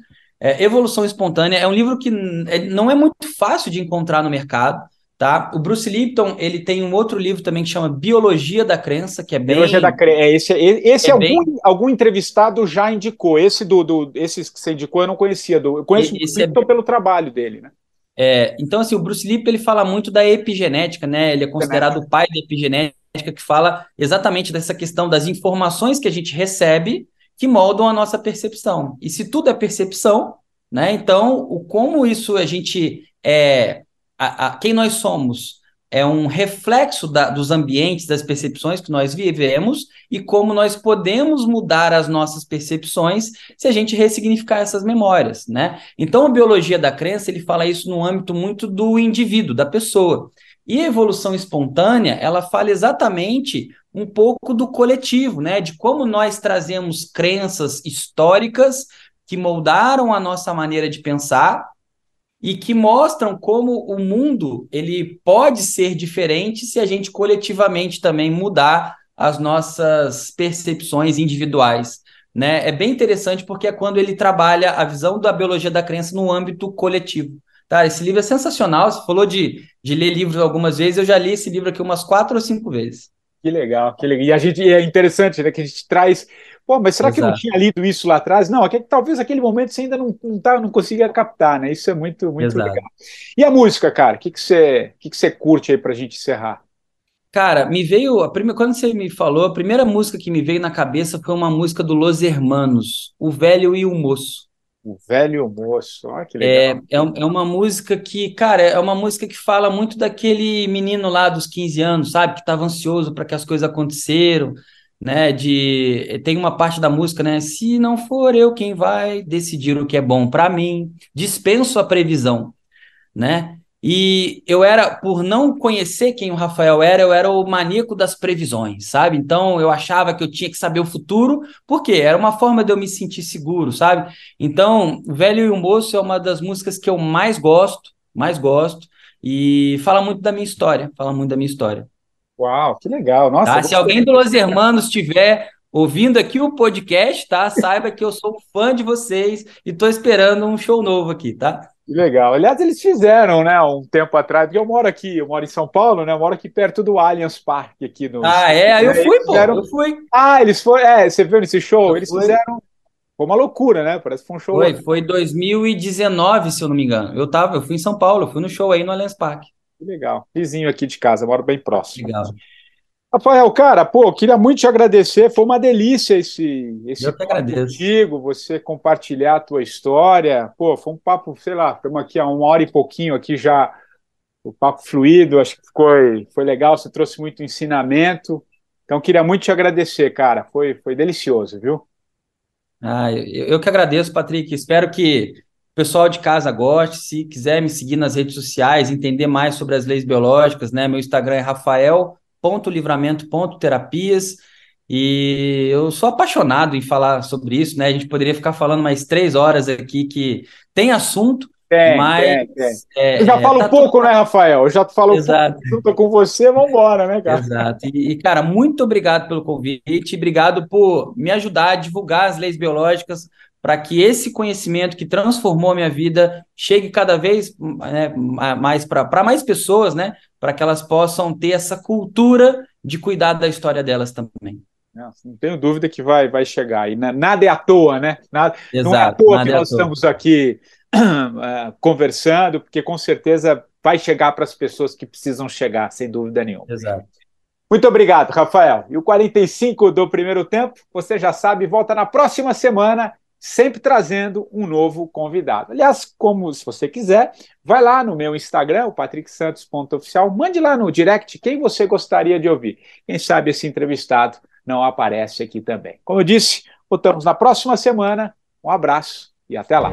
é, Evolução Espontânea é um livro que é, não é muito fácil de encontrar no mercado. Tá? O Bruce Lipton ele tem um outro livro também que chama Biologia da Crença, que é bem. Biologia da Crença. É, esse esse é algum, bem... algum entrevistado já indicou. Esse do, do esses que você indicou eu não conhecia. Do, eu conheço esse o Lipton é... pelo trabalho dele, né? É, então, assim, o Bruce Lipton ele fala muito da epigenética, né? Ele é considerado o pai da epigenética, que fala exatamente dessa questão das informações que a gente recebe que moldam a nossa percepção. E se tudo é percepção, né? Então, o como isso a gente é a, a, quem nós somos é um reflexo da, dos ambientes, das percepções que nós vivemos e como nós podemos mudar as nossas percepções se a gente ressignificar essas memórias, né? Então, a biologia da crença, ele fala isso no âmbito muito do indivíduo, da pessoa. E a evolução espontânea, ela fala exatamente um pouco do coletivo, né? De como nós trazemos crenças históricas que moldaram a nossa maneira de pensar e que mostram como o mundo ele pode ser diferente se a gente coletivamente também mudar as nossas percepções individuais. Né? É bem interessante porque é quando ele trabalha a visão da biologia da crença no âmbito coletivo. Tá, esse livro é sensacional. Você falou de, de ler livros algumas vezes, eu já li esse livro aqui umas quatro ou cinco vezes. Que legal, que legal. E a gente é interessante, né? Que a gente traz. Pô, mas será Exato. que eu não tinha lido isso lá atrás? Não, que talvez aquele momento você ainda não, não, tá, não conseguia captar, né? Isso é muito, muito Exato. legal. E a música, cara? O que, que, você, que, que você curte aí pra gente encerrar? Cara, me veio. A primeira, quando você me falou, a primeira música que me veio na cabeça foi uma música do Los Hermanos, O Velho e o Moço. O Velho Moço, olha que legal. É, é, é, uma música que, cara, é uma música que fala muito daquele menino lá dos 15 anos, sabe? Que estava ansioso para que as coisas aconteceram, né? De tem uma parte da música, né? Se não for eu quem vai decidir o que é bom para mim, dispenso a previsão, né? E eu era, por não conhecer quem o Rafael era, eu era o maníaco das previsões, sabe? Então eu achava que eu tinha que saber o futuro, porque era uma forma de eu me sentir seguro, sabe? Então, Velho e o Moço é uma das músicas que eu mais gosto, mais gosto, e fala muito da minha história, fala muito da minha história. Uau, que legal. Nossa, tá? Se alguém do Los Hermanos estiver ouvindo aqui o podcast, tá? Saiba que eu sou fã de vocês e estou esperando um show novo aqui, tá? Legal. Aliás, eles fizeram, né, um tempo atrás, porque eu moro aqui, eu moro em São Paulo, né? Eu moro aqui perto do Allianz Parque aqui no. Ah, é? Aí eu fui, pô. Fizeram... Eu fui. Ah, eles foram. É, você viu nesse show? Eu eles fui. fizeram. Foi uma loucura, né? Parece que foi um show. Foi, foi 2019, se eu não me engano. Eu tava, eu fui em São Paulo, eu fui no show aí no Allianz Parque. Que legal. Vizinho aqui de casa, moro bem próximo. Legal. Rafael, cara, pô, queria muito te agradecer. Foi uma delícia esse, esse Eu papo contigo, você compartilhar a tua história. Pô, foi um papo, sei lá, estamos aqui há uma hora e pouquinho aqui já, o papo fluido, acho que foi, foi legal, você trouxe muito ensinamento. Então, queria muito te agradecer, cara. Foi, foi delicioso, viu? Ah, eu, eu que agradeço, Patrick. Espero que o pessoal de casa goste. Se quiser me seguir nas redes sociais, entender mais sobre as leis biológicas, né? Meu Instagram é Rafael livramento.terapias. E eu sou apaixonado em falar sobre isso, né? A gente poderia ficar falando mais três horas aqui, que tem assunto, tem, mas. Tem, tem. É, eu já falo tá pouco, tudo... né, Rafael? Eu já falo Exato. pouco com você, vamos embora, né, cara? Exato. E, cara, muito obrigado pelo convite, obrigado por me ajudar a divulgar as leis biológicas para que esse conhecimento que transformou a minha vida chegue cada vez né, mais para mais pessoas, né? Para que elas possam ter essa cultura de cuidar da história delas também. Não, não tenho dúvida que vai, vai chegar. E nada é à toa, né? Nada, Exato, não é à toa que é nós toa. estamos aqui uh, [CLEARS THROAT] conversando, porque com certeza vai chegar para as pessoas que precisam chegar, sem dúvida nenhuma. Exato. Muito obrigado, Rafael. E o 45 do primeiro tempo, você já sabe, volta na próxima semana sempre trazendo um novo convidado. Aliás, como se você quiser, vai lá no meu Instagram, o patricksantos.oficial, mande lá no direct quem você gostaria de ouvir. Quem sabe esse entrevistado não aparece aqui também. Como eu disse, voltamos na próxima semana. Um abraço e até lá.